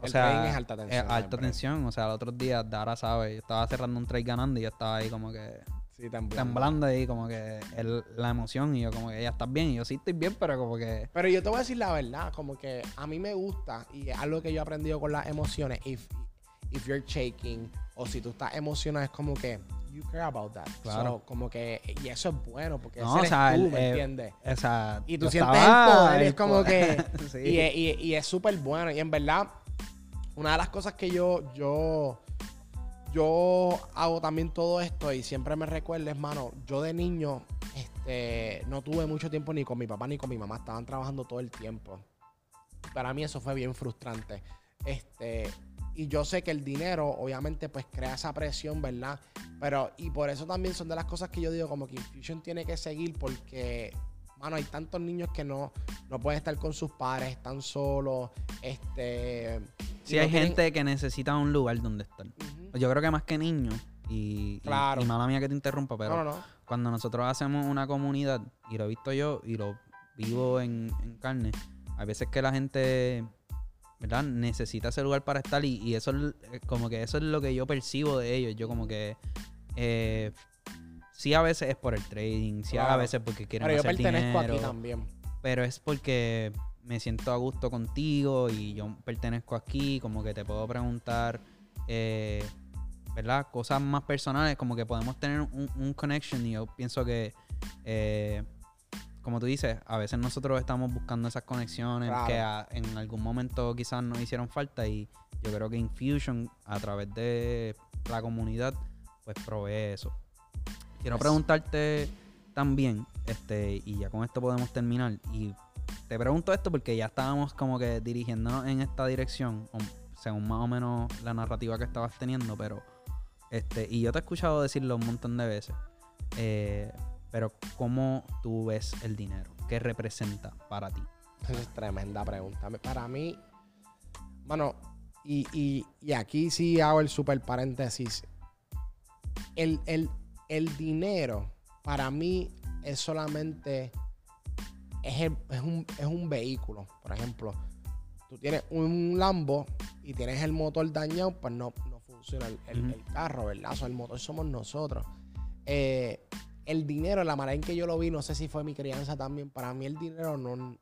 o sea, es alta tensión. Es alta tensión. O sea, el otro día, Dara sabe, yo estaba cerrando un trade ganando y yo estaba ahí como que. Sí, temblando. temblando ahí, como que la emoción. Y yo, como que ya estás bien. Y yo sí estoy bien, pero como que. Pero yo te voy a decir la verdad, como que a mí me gusta y es algo que yo he aprendido con las emociones. If, if you're shaking o si tú estás emocionado, es como que you care about that. Claro. como que, y eso es bueno, porque no, eres tú, ¿me eh, entiendes? y tú sientes el poder, es como que. y, y, y, es súper bueno. Y en verdad, una de las cosas que yo, yo, yo hago también todo esto y siempre me recuerdo, hermano, yo de niño este, no tuve mucho tiempo ni con mi papá ni con mi mamá, estaban trabajando todo el tiempo. Para mí eso fue bien frustrante. Este, y yo sé que el dinero, obviamente, pues crea esa presión, ¿verdad? Pero, y por eso también son de las cosas que yo digo, como que Infusion tiene que seguir porque mano, hay tantos niños que no, no pueden estar con sus padres, están solos, este... Sí, hay gente que necesita un lugar donde estar. Yo creo que más que niños, y, claro. y, mala mía que te interrumpa, pero cuando nosotros hacemos una comunidad, y lo he visto yo, y lo vivo en, carne, hay veces que la gente... ¿verdad? Necesita ese lugar para estar y, y, eso es como que eso es lo que yo percibo de ellos. Yo como que eh, Sí, a veces es por el trading, sí, a veces porque quieren pero hacer yo pertenezco aquí también. Pero es porque me siento a gusto contigo y yo pertenezco aquí, como que te puedo preguntar, eh, ¿verdad? Cosas más personales, como que podemos tener un, connection y yo pienso que, eh, como tú dices, a veces nosotros estamos buscando esas conexiones que en algún momento quizás nos hicieron falta y yo creo que Infusion a través de la comunidad pues provee eso. Quiero preguntarte también, este, y ya con esto podemos terminar. Y te pregunto esto porque ya estábamos como que dirigiéndonos en esta dirección, según más o menos la narrativa que estabas teniendo, pero este, y yo te he escuchado decirlo un montón de veces. Eh, pero ¿cómo tú ves el dinero? ¿Qué representa para ti? Esa es tremenda pregunta. Para mí, bueno, y, y, y aquí sí hago el super paréntesis. El, el, el dinero para mí es solamente, es, un, vehículo. Por ejemplo, tú tienes un Lambo y tienes el motor dañado, pues no, no funciona el, carro, ¿verdad? O sea, el motor somos nosotros. Eh, el dinero, la manera en que yo lo vi, no sé si fue mi crianza también, para mí el dinero no,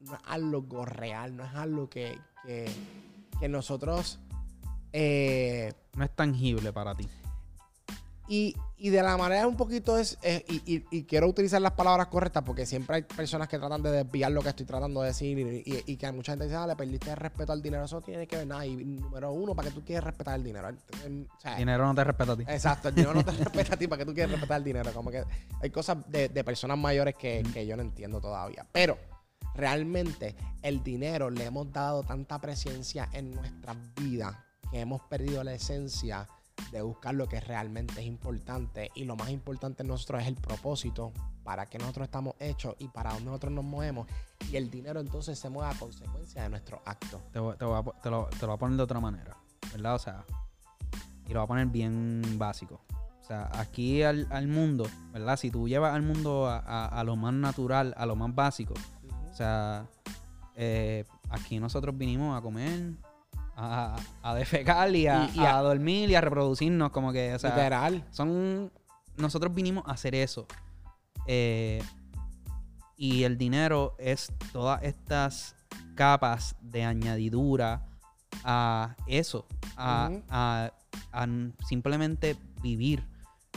es algo real, no es algo que, que, nosotros... Eh, no es tangible para ti. Y, de la manera un poquito es, y, quiero utilizar las palabras correctas porque siempre hay personas que tratan de desviar lo que estoy tratando de decir y, que mucha gente dice, ah, le perdiste el respeto al dinero. Eso tiene que ver nada. Y número uno, ¿para qué tú quieres respetar el dinero? el dinero no te respeta a ti. Exacto, el dinero no te respeta a ti, ¿para qué tú quieres respetar el dinero? Como que hay cosas de, personas mayores que, que yo no entiendo todavía. Pero realmente el dinero le hemos dado tanta presencia en nuestras vidas que hemos perdido la esencia de buscar lo que realmente es importante. Y lo más importante en nosotros es el propósito, para que nosotros estamos hechos y para dónde nosotros nos movemos. Y el dinero entonces se mueve a consecuencia de nuestros actos. Te, voy, a, lo, voy a poner de otra manera, ¿verdad? O sea, y lo voy a poner bien básico. O sea, aquí al, mundo, ¿verdad? Si tú llevas al mundo a, lo más natural, a lo más básico, o sea, eh, aquí nosotros vinimos a comer, a, a defecar y a, dormir y a reproducirnos, como que, o sea, literal. Son, nosotros vinimos a hacer eso. Eh, y el dinero es todas estas capas de añadidura a eso, a, a, simplemente vivir.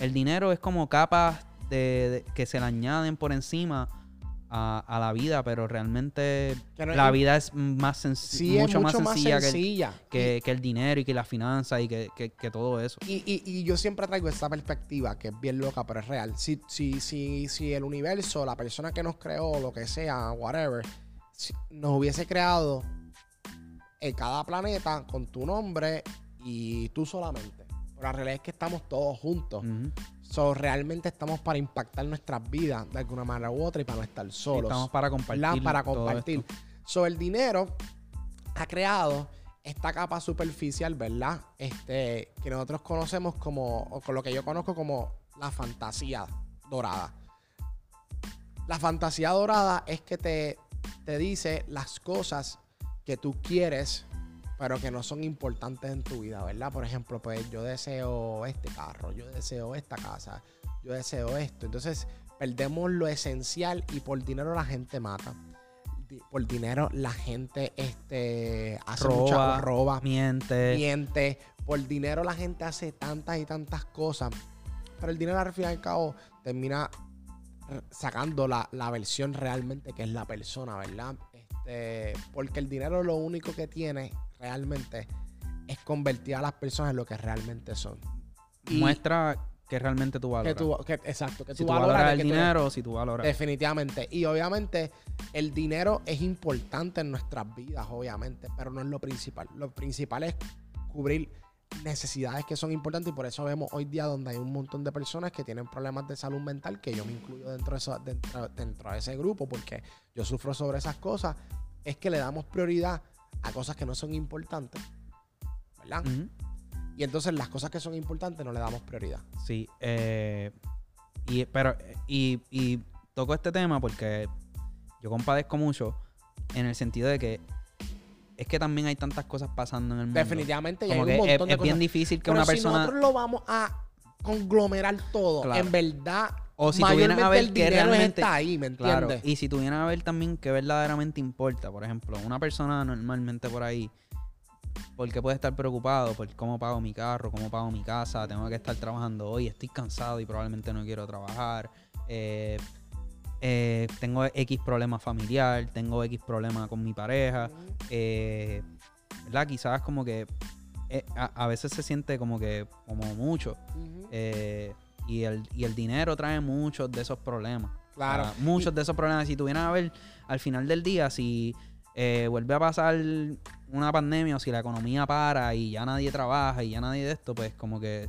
El dinero es como capas de, que se le añaden por encima a, la vida, pero realmente la vida es más sencilla, mucho, más sencilla, Que, el, dinero y que la finanza y que, todo eso. Y, yo siempre traigo esta perspectiva que es bien loca, pero es real. Si, si, si, si el universo, la persona que nos creó, lo que sea, whatever, nos hubiese creado en cada planeta con tu nombre y tú solamente. Pero la realidad es que estamos todos juntos. So, realmente estamos para impactar nuestras vidas de alguna manera u otra y para no estar solos. estamos para compartir. para compartir. So, el dinero ha creado esta capa superficial, ¿verdad? Este, que nosotros conocemos como, o con lo que yo conozco como la fantasía dorada. La fantasía dorada es que te, te dice las cosas que tú quieres pero que no son importantes en tu vida, ¿verdad? Por ejemplo, pues yo deseo este carro, yo deseo esta casa, yo deseo esto. Entonces, perdemos lo esencial y por dinero la gente mata. Por dinero la gente este, hace roba, roba, miente. miente. Por dinero la gente hace tantas y tantas cosas. Pero el dinero al fin y al cabo termina sacando la, la versión realmente que es la persona, ¿verdad? Este, porque el dinero lo único que tiene realmente es convertir a las personas en lo que realmente son. Muestra que realmente tú valoras. exacto, que tú, valoras, el dinero o si tú valoras. Definitivamente. Y obviamente el dinero es importante en nuestras vidas, obviamente, pero no es lo principal. Lo principal es cubrir necesidades que son importantes y por eso vemos hoy día donde hay un montón de personas que tienen problemas de salud mental, que yo me incluyo dentro de, eso, dentro, dentro de ese grupo porque yo sufro sobre esas cosas, es que le damos prioridad a cosas que no son importantes, ¿verdad? Y entonces las cosas que son importantes no le damos prioridad. Sí, eh, y, pero, y, y toco este tema porque yo compadezco mucho en el sentido de que es que también hay tantas cosas pasando en el mundo. Definitivamente, y hay un montón es, es bien difícil que una persona. Si nosotros lo vamos a conglomerar todo, en verdad. O si tuvieran a ver que realmente está ahí, ¿me entiendes? y si tuvieran a ver también que verdaderamente importa, por ejemplo, una persona normalmente por ahí, porque puede estar preocupado por cómo pago mi carro, cómo pago mi casa, tengo que estar trabajando hoy, estoy cansado y probablemente no quiero trabajar. Eh, eh, tengo X problema familiar, tengo X problema con mi pareja, eh, ¿verdad? Quizás como que eh, a, veces se siente como que como mucho y, el, y el dinero trae muchos de esos problemas. Claro. muchos de esos problemas. Si tuvieran a ver al final del día, si vuelve a pasar una pandemia o si la economía para y ya nadie trabaja y ya nadie de esto, pues como que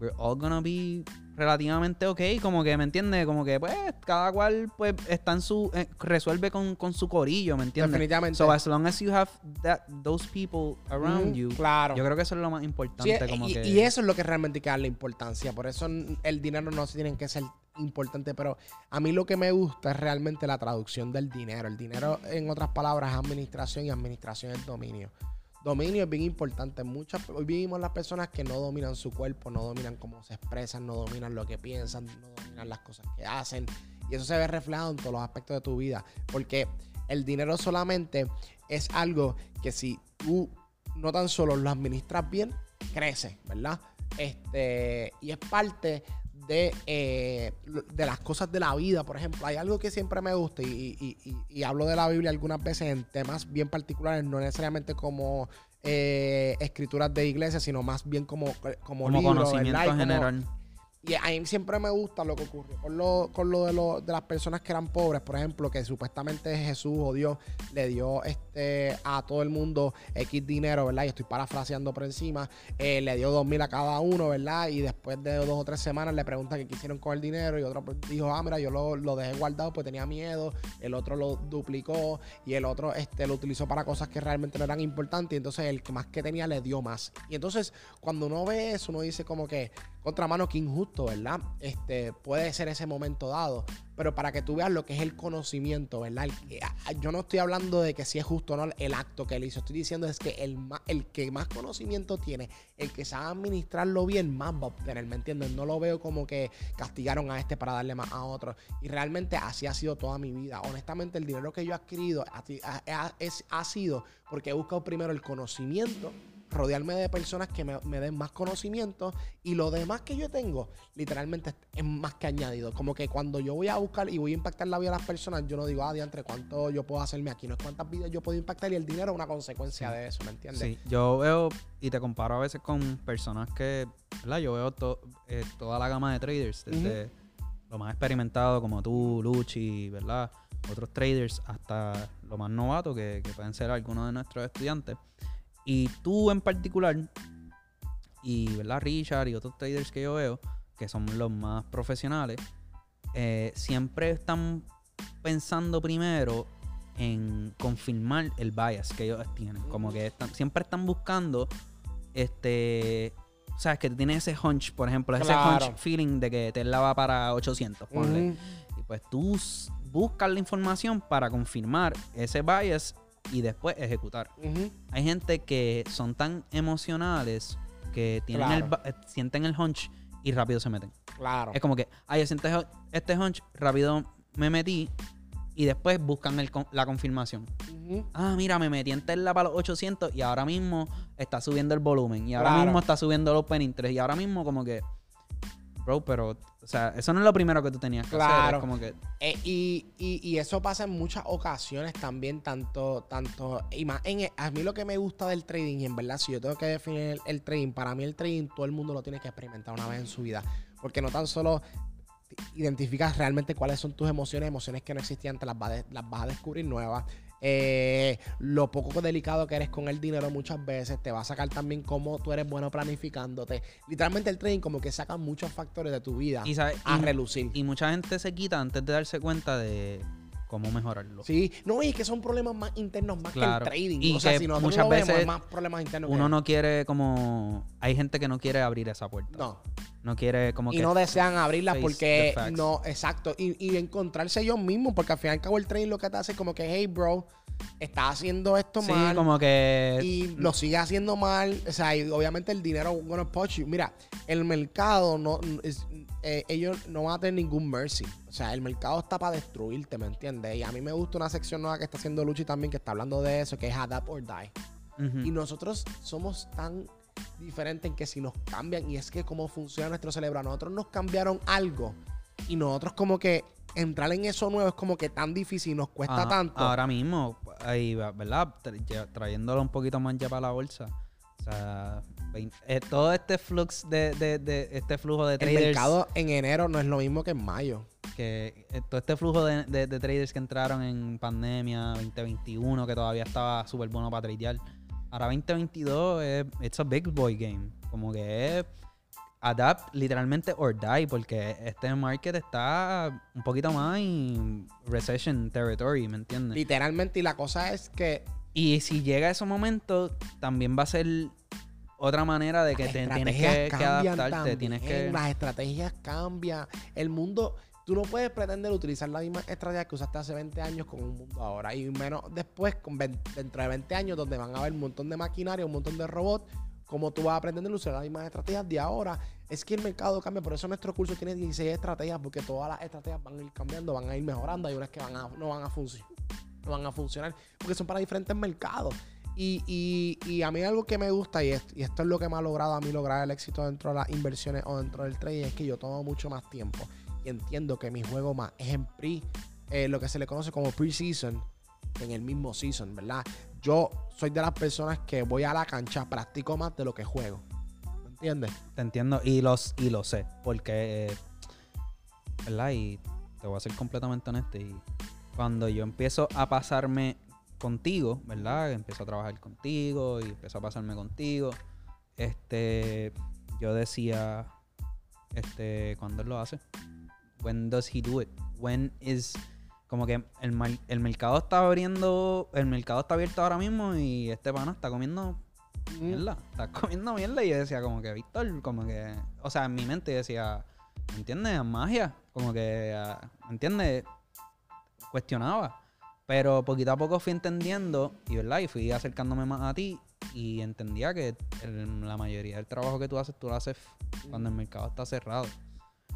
we're all gonna be relativamente ok, como que, ¿me entiendes? Como que, pues, cada cual, pues, está en su, eh, resuelve con, su corillo, ¿me entiendes? Definitivamente. So, as long as you have that, those people around you, claro. yo creo que eso es lo más importante. como y, que... y, eso es lo que realmente hay que darle importancia, por eso el dinero no se tiene que ser importante, pero a mí lo que me gusta es realmente la traducción del dinero. El dinero, en otras palabras, es administración y administración es dominio. Dominio es bien importante. Muchas, hoy vivimos las personas que no dominan su cuerpo, no dominan cómo se expresan, no dominan lo que piensan, no dominan las cosas que hacen. Y eso se ve reflejado en todos los aspectos de tu vida. Porque el dinero solamente es algo que si tú no tan solo lo administras bien, crece, ¿verdad? Este, y es parte de, eh, de las cosas de la vida, por ejemplo. Hay algo que siempre me gusta y, hablo de la Biblia algunas veces en temas bien particulares, no necesariamente como eh, escrituras de iglesia, sino más bien como, como, como conocimiento general. Y a mí siempre me gusta lo que ocurrió con lo, con lo, de, de las personas que eran pobres, por ejemplo, que supuestamente Jesús o Dios le dio este a todo el mundo X dinero, ¿verdad? Y estoy parafraseando por encima. Eh, le dio dos mil a cada uno, ¿verdad? Y después de dos o tres semanas le preguntan qué quisieron con el dinero. Y otro pues, dijo, ah, mira, yo lo, lo dejé guardado porque tenía miedo. El otro lo duplicó y el otro este, lo utilizó para cosas que realmente no eran importantes. Y entonces el que más que tenía le dio más. Y entonces cuando uno ve eso, uno dice como que contramano que injusto, ¿verdad? Este, puede ser ese momento dado, pero para que tú veas lo que es el conocimiento, ¿verdad? yo no estoy hablando de que si es justo o no el acto que él hizo, estoy diciendo es que el, el que más conocimiento tiene, el que sabe administrarlo bien, más va a obtener, ¿me entiendes? No lo veo como que castigaron a este para darle más a otro. Y realmente así ha sido toda mi vida. Honestamente, el dinero que yo he adquirido ha sido porque he buscado primero el conocimiento rodearme de personas que me, den más conocimiento y lo demás que yo tengo, literalmente es más que añadido. Como que cuando yo voy a buscar y voy a impactar la vida de las personas, yo no digo, ah, entre cuánto yo puedo hacerme aquí, no es cuántas vidas yo puedo impactar y el dinero es una consecuencia de eso, ¿me entiendes? Sí, yo veo y te comparo a veces con personas que, ¿verdad? Yo veo eh, toda la gama de traders, desde lo más experimentado como tú, Luchi, ¿verdad? Otros traders, hasta lo más novato que, que pueden ser algunos de nuestros estudiantes. Y tú en particular, y ¿verdad? Richard y otros traders que yo veo, que son los más profesionales, eh, siempre están pensando primero en confirmar el bias que ellos tienen. Como que están, siempre están buscando este. ¿Sabes? Que tienes ese hunch, por ejemplo, ese hunch feeling de que te va para 800, ponle. Y pues tú buscas la información para confirmar ese bias y después ejecutar. Hay gente que son tan emocionales que tienen el, eh, sienten el hunch y rápido se meten. Claro. Es como que, ay, yo siento este hunch, rápido me metí y después buscan la confirmación. Ah, mira, me metí en Tesla para los 800 y ahora mismo está subiendo el volumen y ahora mismo está subiendo los open interest y ahora mismo como que bro, pero, o sea, eso no es lo primero que tú tenías que hacer. como que... Eh, y, eso pasa en muchas ocasiones también, tanto, tanto, y más en, a mí lo que me gusta del trading, y en verdad, si yo tengo que definir el, trading, para mí el trading todo el mundo lo tiene que experimentar una vez en su vida, porque no tan solo identificas realmente cuáles son tus emociones, emociones que no existían, te las las vas a descubrir nuevas. Eh, lo poco delicado que eres con el dinero muchas veces, te va a sacar también cómo tú eres bueno planificándote. Literalmente el trading como que saca muchos factores de tu vida a relucir. Y mucha gente se quita antes de darse cuenta de cómo mejorarlo. Sí, no, y que son problemas más internos más que el trading. Y o sea, si muchas veces más problemas internos. Uno no quiere como... Hay gente que no quiere abrir esa puerta. No. No quiere como y no desean abrirla porque no, exacto. Y, y, encontrarse ellos mismos, porque al fin y al cabo el trading lo que te hace es como que, hey, bro, estás haciendo esto sí, mal. como que. Y lo sigue haciendo mal. O sea, y obviamente el dinero gonna punch you. Mira, el mercado no. Eh, ellos no van a tener ningún mercy. O sea, el mercado está para destruirte, ¿me entiendes? Y a mí me gusta una sección nueva que está haciendo Luchi también, que está hablando de eso, que es Adapt or Die. Y nosotros somos tan diferente en que si nos cambian, y es que cómo funciona nuestro cerebro, a nosotros nos cambiaron algo y nosotros como que entrar en eso nuevo es como que tan difícil, nos cuesta tanto. Ahora mismo, ahí, ¿verdad? Trayéndolo un poquito más ya para la bolsa. O sea, eh, todo este flux de, de, este flujo de traders. El mercado en enero no es lo mismo que en mayo. Que eh, todo este flujo de, traders que entraron en pandemia 2021, que todavía estaba súper bueno para tradear Ahora 2022 es it's a big boy game. Como que es adapt literalmente or die porque este market está un poquito más en recession territory, ¿me entiendes? Literalmente y la cosa es que y si llega ese momento también va a ser otra manera de que te, tienes que, adaptarte, tienes que las estrategias cambian, el mundo Tú no puedes pretender utilizar la misma estrategia que usaste hace 20 años con un mundo ahora. Y menos después, dentro de 20 años, donde van a haber un montón de maquinaria, un montón de robots, como tú vas a aprender a usar las mismas estrategias de ahora. Es que el mercado cambia, por eso nuestro curso tiene 16 estrategias, porque todas las estrategias van a ir cambiando, van a ir mejorando. Hay unas que van a, no, van a no van a funcionar, porque son para diferentes mercados. Y, a mí algo que me gusta, y esto es lo que me ha logrado a mí lograr el éxito dentro de las inversiones o dentro del trading, es que yo tomo mucho más tiempo. Entiendo que mi juego más es en pre, eh, lo que se le conoce como pre-season, en el mismo season, ¿verdad? Yo soy de las personas que voy a la cancha, practico más de lo que juego. ¿Me entiendes? Te entiendo y, los, y lo sé, porque, ¿verdad? Y te voy a ser completamente honesto. Y cuando yo empiezo a pasarme contigo, ¿verdad? Empiezo a trabajar contigo y empiezo a pasarme contigo. Este, yo decía, este, ¿cuándo él lo hace? When does he do it? When is como que el, el mercado está abriendo, el mercado está abierto ahora mismo y este pana está comiendo mierda, está comiendo mierda y yo decía como que Víctor, como que, o sea, en mi mente decía, ¿me entiendes? Magia, como que, ah, ¿me entiendes? Cuestionaba. Pero poquito a poco fui entendiendo y, ¿verdad? Y fui acercándome más a ti y entendía que la mayoría del trabajo que tú haces, tú lo haces cuando el mercado está cerrado.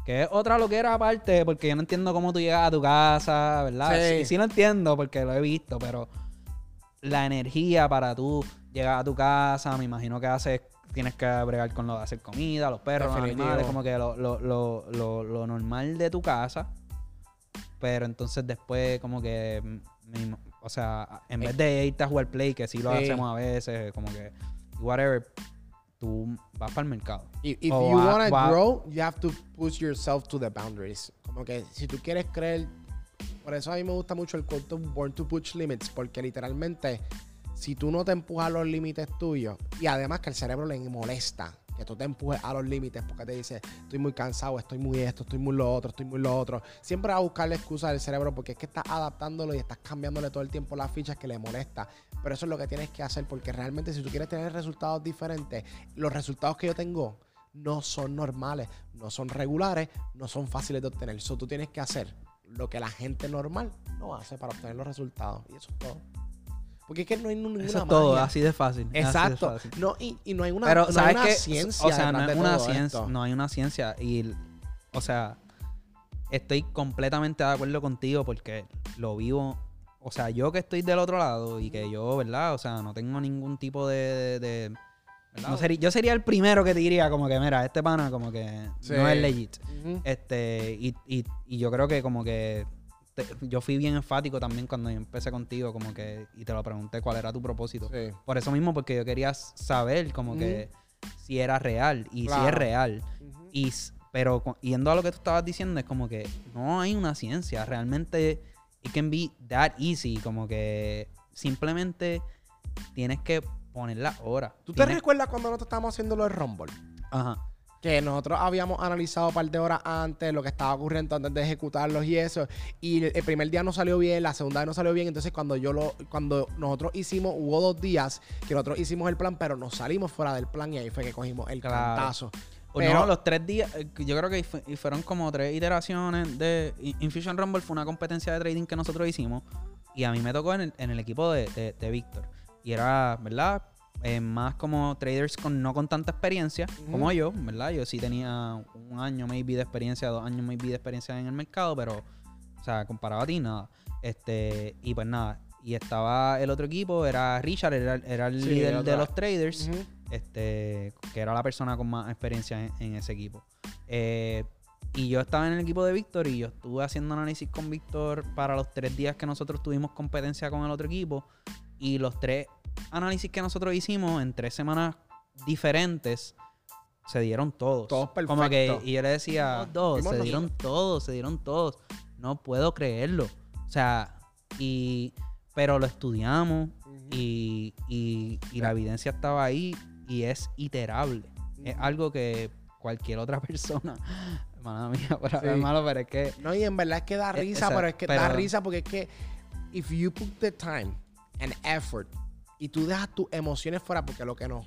Que es otra lo que era aparte, porque yo no entiendo cómo tú llegas a tu casa, ¿verdad? Sí. sí, lo entiendo porque lo he visto, pero la energía para tú llegar a tu casa, me imagino que haces, tienes que bregar con lo de hacer comida, los perros, los animales, como que lo, lo, lo, lo normal de tu casa. Pero entonces después como que o sea, en vez de irte a jugar play, que sí lo hacemos a veces, como que, whatever, tú vas para el mercado. If, if you want to grow, you have to push yourself to the boundaries. Como que si tú quieres creer, por eso a mí me gusta mucho el quote Born to Push Limits, porque literalmente, si tú no te empujas los límites tuyos, y además que el cerebro le molesta que tú te empujes a los límites porque te dice, estoy muy cansado, estoy muy esto, estoy muy lo otro, estoy muy lo otro. Siempre va a buscar la excusa del cerebro porque es que estás adaptándolo y estás cambiándole todo el tiempo las fichas que le molesta. Pero eso es lo que tienes que hacer porque realmente si tú quieres tener resultados diferentes, los resultados que yo tengo no son normales, no son regulares, no son fáciles de obtener. Eso tú tienes que hacer lo que la gente normal no hace para obtener los resultados. Y eso es todo. Porque es que no hay ninguna Eso es todo, así de fácil. Exacto. No, y, y, no hay una, Pero, no hay una ciencia. O sea, no hay una ciencia. No hay una ciencia. Y, o sea, estoy completamente de acuerdo contigo porque lo vivo. O sea, yo que estoy del otro lado y que yo, ¿verdad? O sea, no tengo ningún tipo de. de, no sería, yo sería el primero que te diría como que, mira, este pana como que no es legit. Este, y, y, y yo creo que como que yo fui bien enfático también cuando empecé contigo, como que, y te lo pregunté cuál era tu propósito. Por eso mismo, porque yo quería saber como que si era real y si es real. y, pero yendo a lo que tú estabas diciendo, es como que no hay una ciencia. Realmente, it can be that easy. Como que simplemente tienes que poner la hora. ¿Tú te recuerdas cuando nosotros estábamos haciendo lo de Rumble? Ajá que nosotros habíamos analizado un par de horas antes lo que estaba ocurriendo antes de ejecutarlos y eso. Y el primer día no salió bien, la segunda vez no salió bien. Entonces, cuando yo lo, cuando nosotros hicimos, hubo dos días que nosotros hicimos el plan, pero nos salimos fuera del plan y ahí fue que cogimos el cantazo. Pero, no, los tres días, eh, yo creo que fueron como tres iteraciones de Infusion Rumble, fue una competencia de trading que nosotros hicimos. Y a mí me tocó en el, equipo de, de, de Víctor. Y era, ¿verdad? Eh, más como traders con no con tanta experiencia como yo, ¿verdad? Yo sí tenía un año maybe de experiencia, dos años maybe de experiencia en el mercado, pero, o sea, comparado a ti, nada. Este, y pues nada, y estaba el otro equipo, era Richard, era, el líder de los traders, este, que era la persona con más experiencia en, ese equipo. Eh, y yo estaba en el equipo de Víctor y yo estuve haciendo análisis con Víctor para los tres días que nosotros tuvimos competencia con el otro equipo. Y los tres análisis que nosotros hicimos en tres semanas diferentes, se dieron todos. Todos perfectos. y yo le decía, todos, se dieron todos, se dieron todos. No puedo creerlo. O sea, y pero lo estudiamos y, y, la evidencia estaba ahí y es iterable. Es algo que cualquier otra persona. Mala mía, para malo, pero es que. No, y en verdad es que da risa, pero es que da risa porque es que if you put the time and effort y tú dejas tus emociones fuera porque lo que no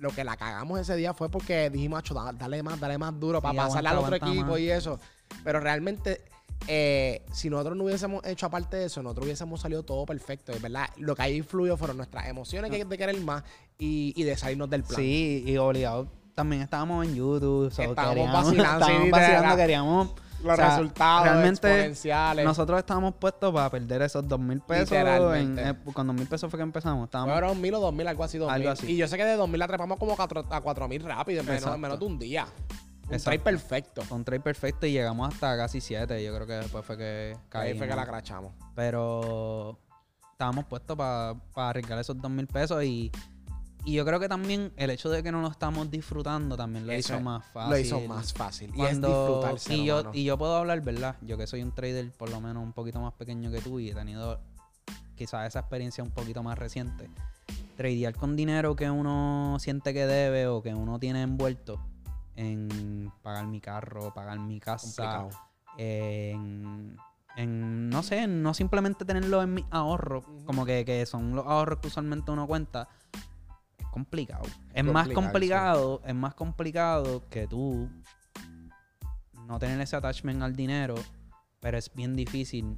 lo que la cagamos ese día fue porque dijimos, dale más, dale más duro para pasarle al otro equipo y eso. Pero realmente, eh, si nosotros no hubiésemos hecho aparte de eso, nosotros hubiésemos salido todo perfecto. Verdad, lo que ahí influyó fueron nuestras emociones que de querer más y, de salirnos del plan. Sí, y obligado. También estábamos en YouTube. estábamos vacilando, estábamos vacilando, queríamos Los resultados realmente. Nosotros estábamos puestos para perder esos dos mil pesos. En, eh, con dos mil pesos fue que empezamos. Estábamos, Fueron mil o dos mil, algo así, dos algo así. Y yo sé que de dos mil la trepamos como a cuatro mil rápido, en menos, menos de un día. Un trade perfecto. Un trade perfecto y llegamos hasta casi siete. Yo creo que después fue que caímos. Ahí fue que la crachamos. Pero estábamos puestos para arriesgar esos dos mil pesos y y yo creo que también el hecho de que no lo estamos disfrutando también lo hizo más fácil. Lo hizo más fácil. y es. Y yo, y yo puedo hablar, ¿verdad? Yo que soy un trader por lo menos un poquito más pequeño que tú y he tenido quizás esa experiencia un poquito más reciente. Tradear con dinero que uno siente que debe o que uno tiene envuelto en pagar mi carro, pagar mi casa, en, en, no sé, no simplemente tenerlo en mi ahorro, como que, que son los ahorros que usualmente uno cuenta complicado. Es, más complicado, es más complicado que tú no tener ese attachment al dinero, pero es bien difícil,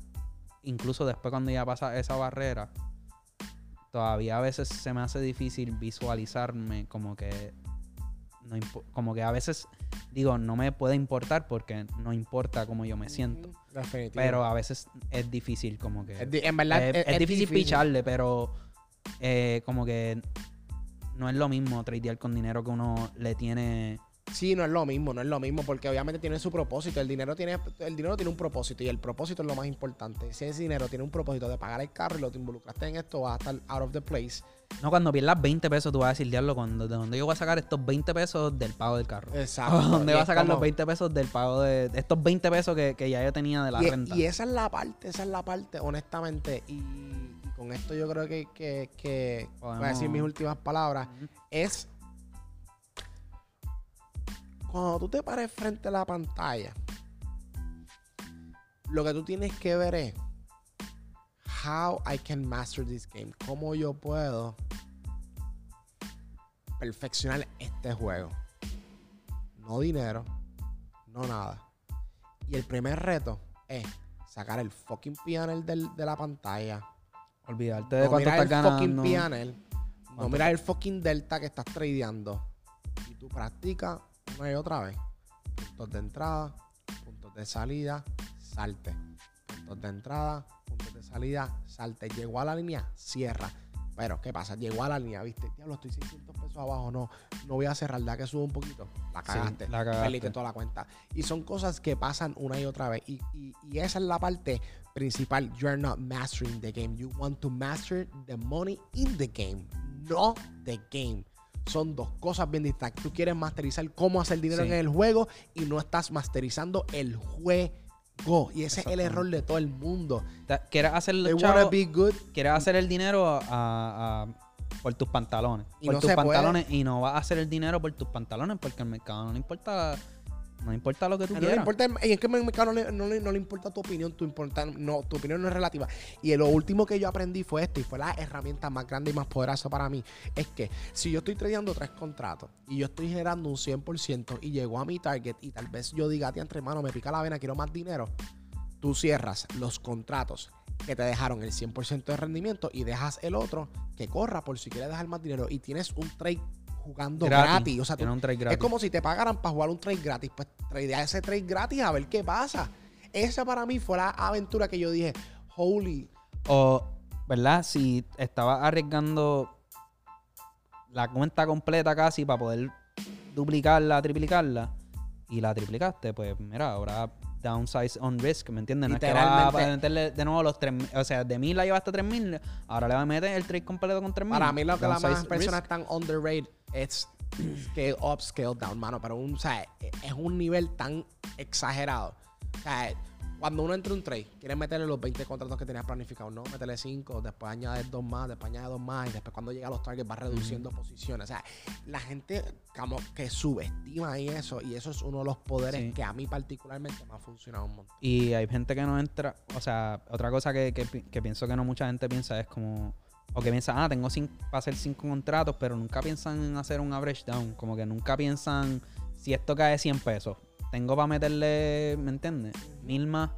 incluso después cuando ya pasa esa barrera, todavía a veces se me hace difícil visualizarme como que no como que a veces digo no me puede importar porque no importa cómo yo me siento. Pero a veces es difícil como que en verdad es, difícil, picharle pero eh, como que no es lo mismo tradear con dinero que uno le tiene. Sí, no es lo mismo, no es lo mismo, porque obviamente tiene su propósito. El dinero tiene, el dinero tiene un propósito y el propósito es lo más importante. Si ese dinero tiene un propósito de pagar el carro y lo te involucraste en esto, vas a estar out of the place. No, cuando pierdas 20 pesos, tú vas a decir, diablo, ¿de dónde yo voy a sacar estos 20 pesos del pago del carro? Exacto. ¿Dónde vas a sacar los 20 pesos del pago de, estos 20 pesos que, ya yo tenía de la renta? Y esa es la parte, esa es la parte, honestamente. Y con esto yo creo que, que, voy a decir mis últimas palabras, es cuando tú te pares frente a la pantalla, lo que tú tienes que ver es how I can master this game, cómo yo puedo perfeccionar este juego. No dinero, no nada. Y el primer reto es sacar el fucking piano de la pantalla, Olvidarte de no cuánto estás ganando. Fucking pianel, no mirar el fucking delta que estás tradeando. Y tú practicas una y otra vez. Puntos de entrada, puntos de salida, salte. Puntos de entrada, puntos de salida, salte. Llegó a la línea, cierra. Pero, ¿qué pasa? Llegó a la línea, ¿viste? Diablo, estoy 600 pesos abajo. No, no voy a cerrar. Da que subo un poquito. La cagaste. la cagaste. toda la cuenta. Y son cosas que pasan una y otra vez. Y, y, y esa es la parte principal. You are not mastering the game. You want to master the money in the game, no the game. Son dos cosas bien distintas. Tú quieres masterizar cómo hacer dinero en el juego y no estás masterizando el juego. Y ese es el error de todo el mundo. Quieres hacer, quieres hacer el dinero por tus pantalones. Y por tus pantalones. Y no vas a hacer el dinero por tus pantalones porque el mercado no le importa no importa lo que tú quieras. importa, y es que no le, no, le, importa tu opinión, tu, importa, no, tu opinión no es relativa. Y lo último que yo aprendí fue esto, y fue la herramienta más grande y más poderosa para mí, es que si yo estoy tradeando tres contratos y yo estoy generando un 100% y llegó a mi target y tal vez yo diga a ti entre manos, me pica la vena, quiero más dinero, tú cierras los contratos que te dejaron el 100% de rendimiento y dejas el otro que corra por si quieres dejar más dinero y tienes un trade jugando gratis. O sea, es como si te pagaran para jugar un trade gratis. Pues tradea ese trade gratis a ver qué pasa. Esa para mí fue la aventura que yo dije, holy. O, ¿verdad? Si estaba arriesgando la cuenta completa casi para poder duplicarla, triplicarla, y la triplicaste, pues mira, ahora downsize on risk, ¿me entiendes? No es que va a meterle de nuevo los 3 o sea, de 1000 la llevaste a 3000, ahora le va a meter el trade completo con 3000. Para mí lo que las más personas están underrated es scale up, scale down, mano, pero un, o sea, es un nivel tan exagerado. O sea, cuando uno entra en un trade, quiere meterle los 20 contratos que tenías planificados, no, métele 5, después añade dos más, después añade dos más, y después cuando llega a los targets va reduciendo posiciones. O sea, la gente como que subestima ahí eso, y eso es uno de los poderes que a mí particularmente me ha funcionado un montón. Y hay gente que no entra, o sea, otra cosa que, que, pienso que no mucha gente piensa es como, o que piensa, ah, tengo para hacer cinco contratos, pero nunca piensan en hacer un average down, como que nunca piensan, si esto cae 100 pesos, tengo para meterle, ¿me entiendes? Mil más.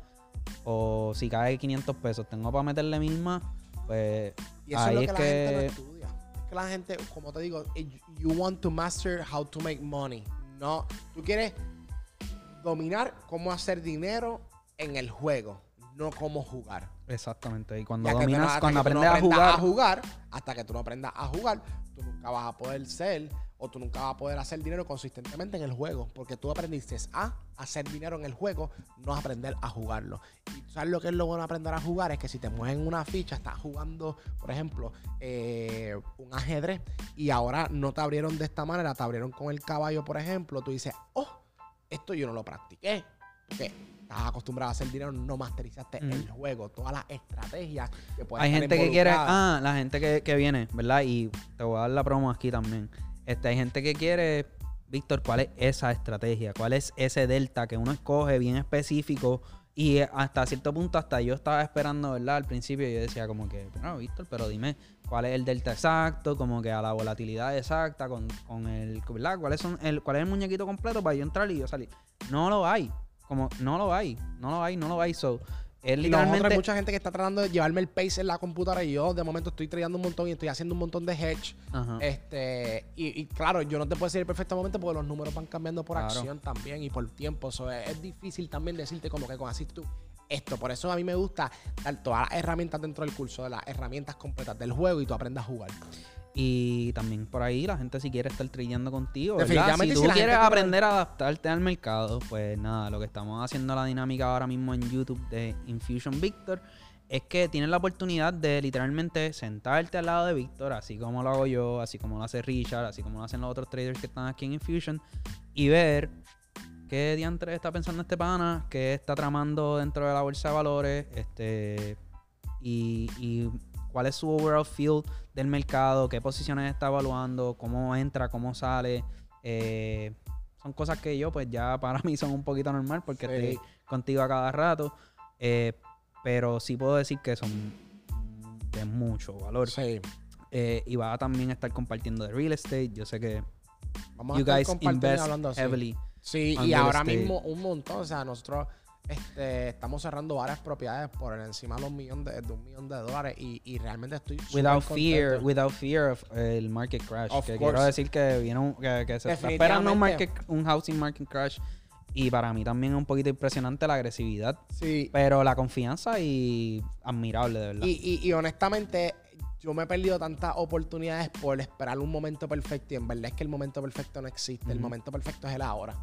O si cae 500 pesos, tengo para meterle mil más. Pues y eso es lo que, la gente no estudia. Es que la gente, como te digo, you want to master how to make money. No, tú quieres dominar cómo hacer dinero en el juego, no cómo jugar. Exactamente. Y cuando dominas, cuando aprendes a jugar, a jugar, hasta que tú no aprendas a jugar, tú nunca vas a poder ser o tú nunca vas a poder hacer dinero consistentemente en el juego. Porque tú aprendiste a hacer dinero en el juego, no a aprender a jugarlo. Y sabes lo que es lo bueno de aprender a jugar, es que si te mueven una ficha, estás jugando, por ejemplo, eh, un ajedrez y ahora no te abrieron de esta manera, te abrieron con el caballo, por ejemplo, tú dices, oh, esto yo no lo practiqué. Porque estás acostumbrado a hacer dinero, no masterizaste el juego, todas las estrategias que puedes Hay gente que quiere, ah, la gente que, que viene, ¿verdad? Y te voy a dar la promo aquí también este, hay gente que quiere, Víctor, ¿cuál es esa estrategia? ¿Cuál es ese delta que uno escoge bien específico? Y hasta cierto punto, hasta yo estaba esperando, ¿verdad? Al principio yo decía como que, bueno, Víctor, pero dime cuál es el delta exacto, como que a la volatilidad exacta, con, con el, ¿verdad? ¿Cuál es, el, ¿Cuál es el muñequito completo para yo entrar y yo salir? No lo hay. Como, no lo hay. No lo hay, no lo hay. So, literalmente... hay mucha gente que está tratando de llevarme el pace en la computadora y yo de momento estoy trayendo un montón y estoy haciendo un montón de hedge. Este, y, claro, yo no te puedo decir el perfecto momento porque los números van cambiando por acción también y por tiempo. So, es, difícil también decirte como que con así tú esto. Por eso a mí me gusta dar todas las herramientas dentro del curso, de las herramientas completas del juego y tú aprendas a jugar. Y también por ahí la gente si quiere estar trillando contigo. Definitivamente, si tú quieres aprender a adaptarte al mercado, pues nada, lo que estamos haciendo la dinámica ahora mismo en YouTube de Infusion Victor es que tienes la oportunidad de literalmente sentarte al lado de Víctor, así como lo hago yo, así como lo hace Richard, así como lo hacen los otros traders que están aquí en Infusion, y ver qué diantre está pensando este pana, qué está tramando dentro de la bolsa de valores, este, y, y cuál es su overall field del mercado, qué posiciones está evaluando, cómo entra, cómo sale. Eh, son cosas que yo, pues ya para mí son un poquito normal porque estoy contigo a cada rato. Eh, pero sí puedo decir que son de mucho valor. Sí. Eh, y va a también estar compartiendo de real estate. Yo sé que Vamos you a guys invest heavily. Sí, y ahora mismo un montón. O sea, nosotros este, estamos cerrando varias propiedades por encima de un millón de, un millón de dólares y, realmente estoy without fear without fear of el market crash que quiero decir que viene un, que, se está esperando un market un housing market crash y para mí también es un poquito impresionante la agresividad sí. pero la confianza y admirable de verdad. Y, y, honestamente yo me he perdido tantas oportunidades por esperar un momento perfecto y en verdad es que el momento perfecto no existe el momento perfecto es el ahora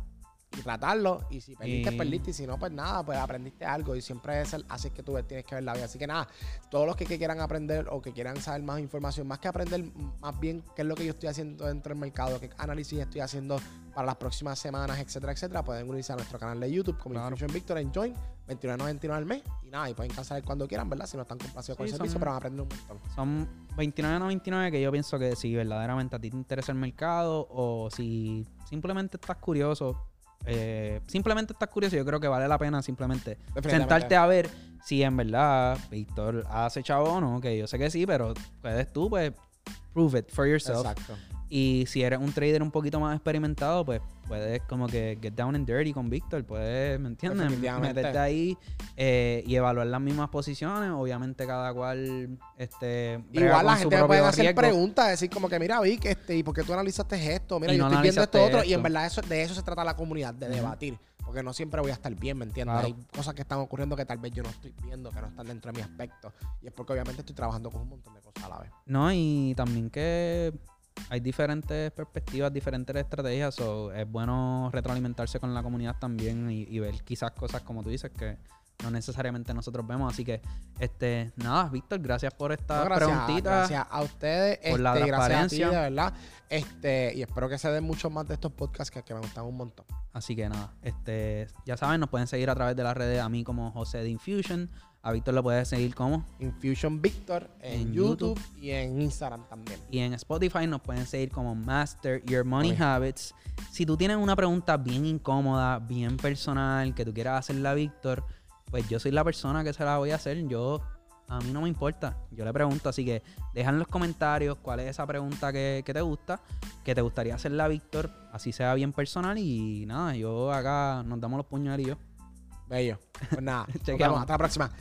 y tratarlo. Y si perdiste, perdiste. Y si no, pues nada, pues aprendiste algo. Y siempre es así que tú tienes que ver la vida. Así que nada, todos los que, quieran aprender o que quieran saber más información, más que aprender más bien qué es lo que yo estoy haciendo dentro del mercado, qué análisis estoy haciendo para las próximas semanas, etcétera, etcétera, pueden unirse a nuestro canal de YouTube como claro. Infusion Victor en Join, 29.99 al mes. Y nada, y pueden cancelar cuando quieran, ¿verdad? Si no están complacidos con el servicio, pero van a aprender un montón. Son 29.99 que yo pienso que si verdaderamente a ti te interesa el mercado o si simplemente estás curioso eh, simplemente estás curioso, yo creo que vale la pena simplemente sentarte a ver si en verdad Víctor hace chavo o no, que yo sé que sí, pero puedes tú, pues, prove it for yourself. Exacto. Y si eres un trader un poquito más experimentado, pues puedes como que get down and dirty con Víctor, puedes, ¿me entiendes? Meterte ahí eh, y evaluar las mismas posiciones. Obviamente cada cual este Igual la gente puede hacer preguntas, decir como que mira Vic, este, ¿y por qué tú analizaste esto? Mira, yo estoy viendo esto otro. Y en verdad eso, de eso se trata la comunidad, de debatir. Porque no siempre voy a estar bien, ¿me entiendes? Hay cosas que están ocurriendo que tal vez yo no estoy viendo, que no están dentro de mi aspecto. Y es porque obviamente estoy trabajando con un montón de cosas a la vez. No, y también que hay diferentes perspectivas, diferentes estrategias. o es bueno retroalimentarse con la comunidad también y, ver quizás cosas como tú dices que no necesariamente nosotros vemos. Así que, este, nada, Víctor, gracias por esta preguntita. Gracias a ustedes. Por la este, transparencia. de verdad. Este, y espero que se den muchos más de estos podcasts que, que, me gustan un montón. Así que nada, este, ya saben, nos pueden seguir a través de las redes a mí como José de Infusion. A Víctor lo puedes seguir como Infusion Victor en, YouTube, y en Instagram también. Y en Spotify nos pueden seguir como Master Your Money Habits. Si tú tienes una pregunta bien incómoda, bien personal, que tú quieras hacerle a Víctor, pues yo soy la persona que se la voy a hacer. Yo, a mí no me importa. Yo le pregunto, así que deja en los comentarios cuál es esa pregunta que, te gusta, que te gustaría hacerle a Víctor, así sea bien personal. Y nada, yo acá nos damos los puños y yo. Bello. Pues nada, nos vemos. Hasta la próxima.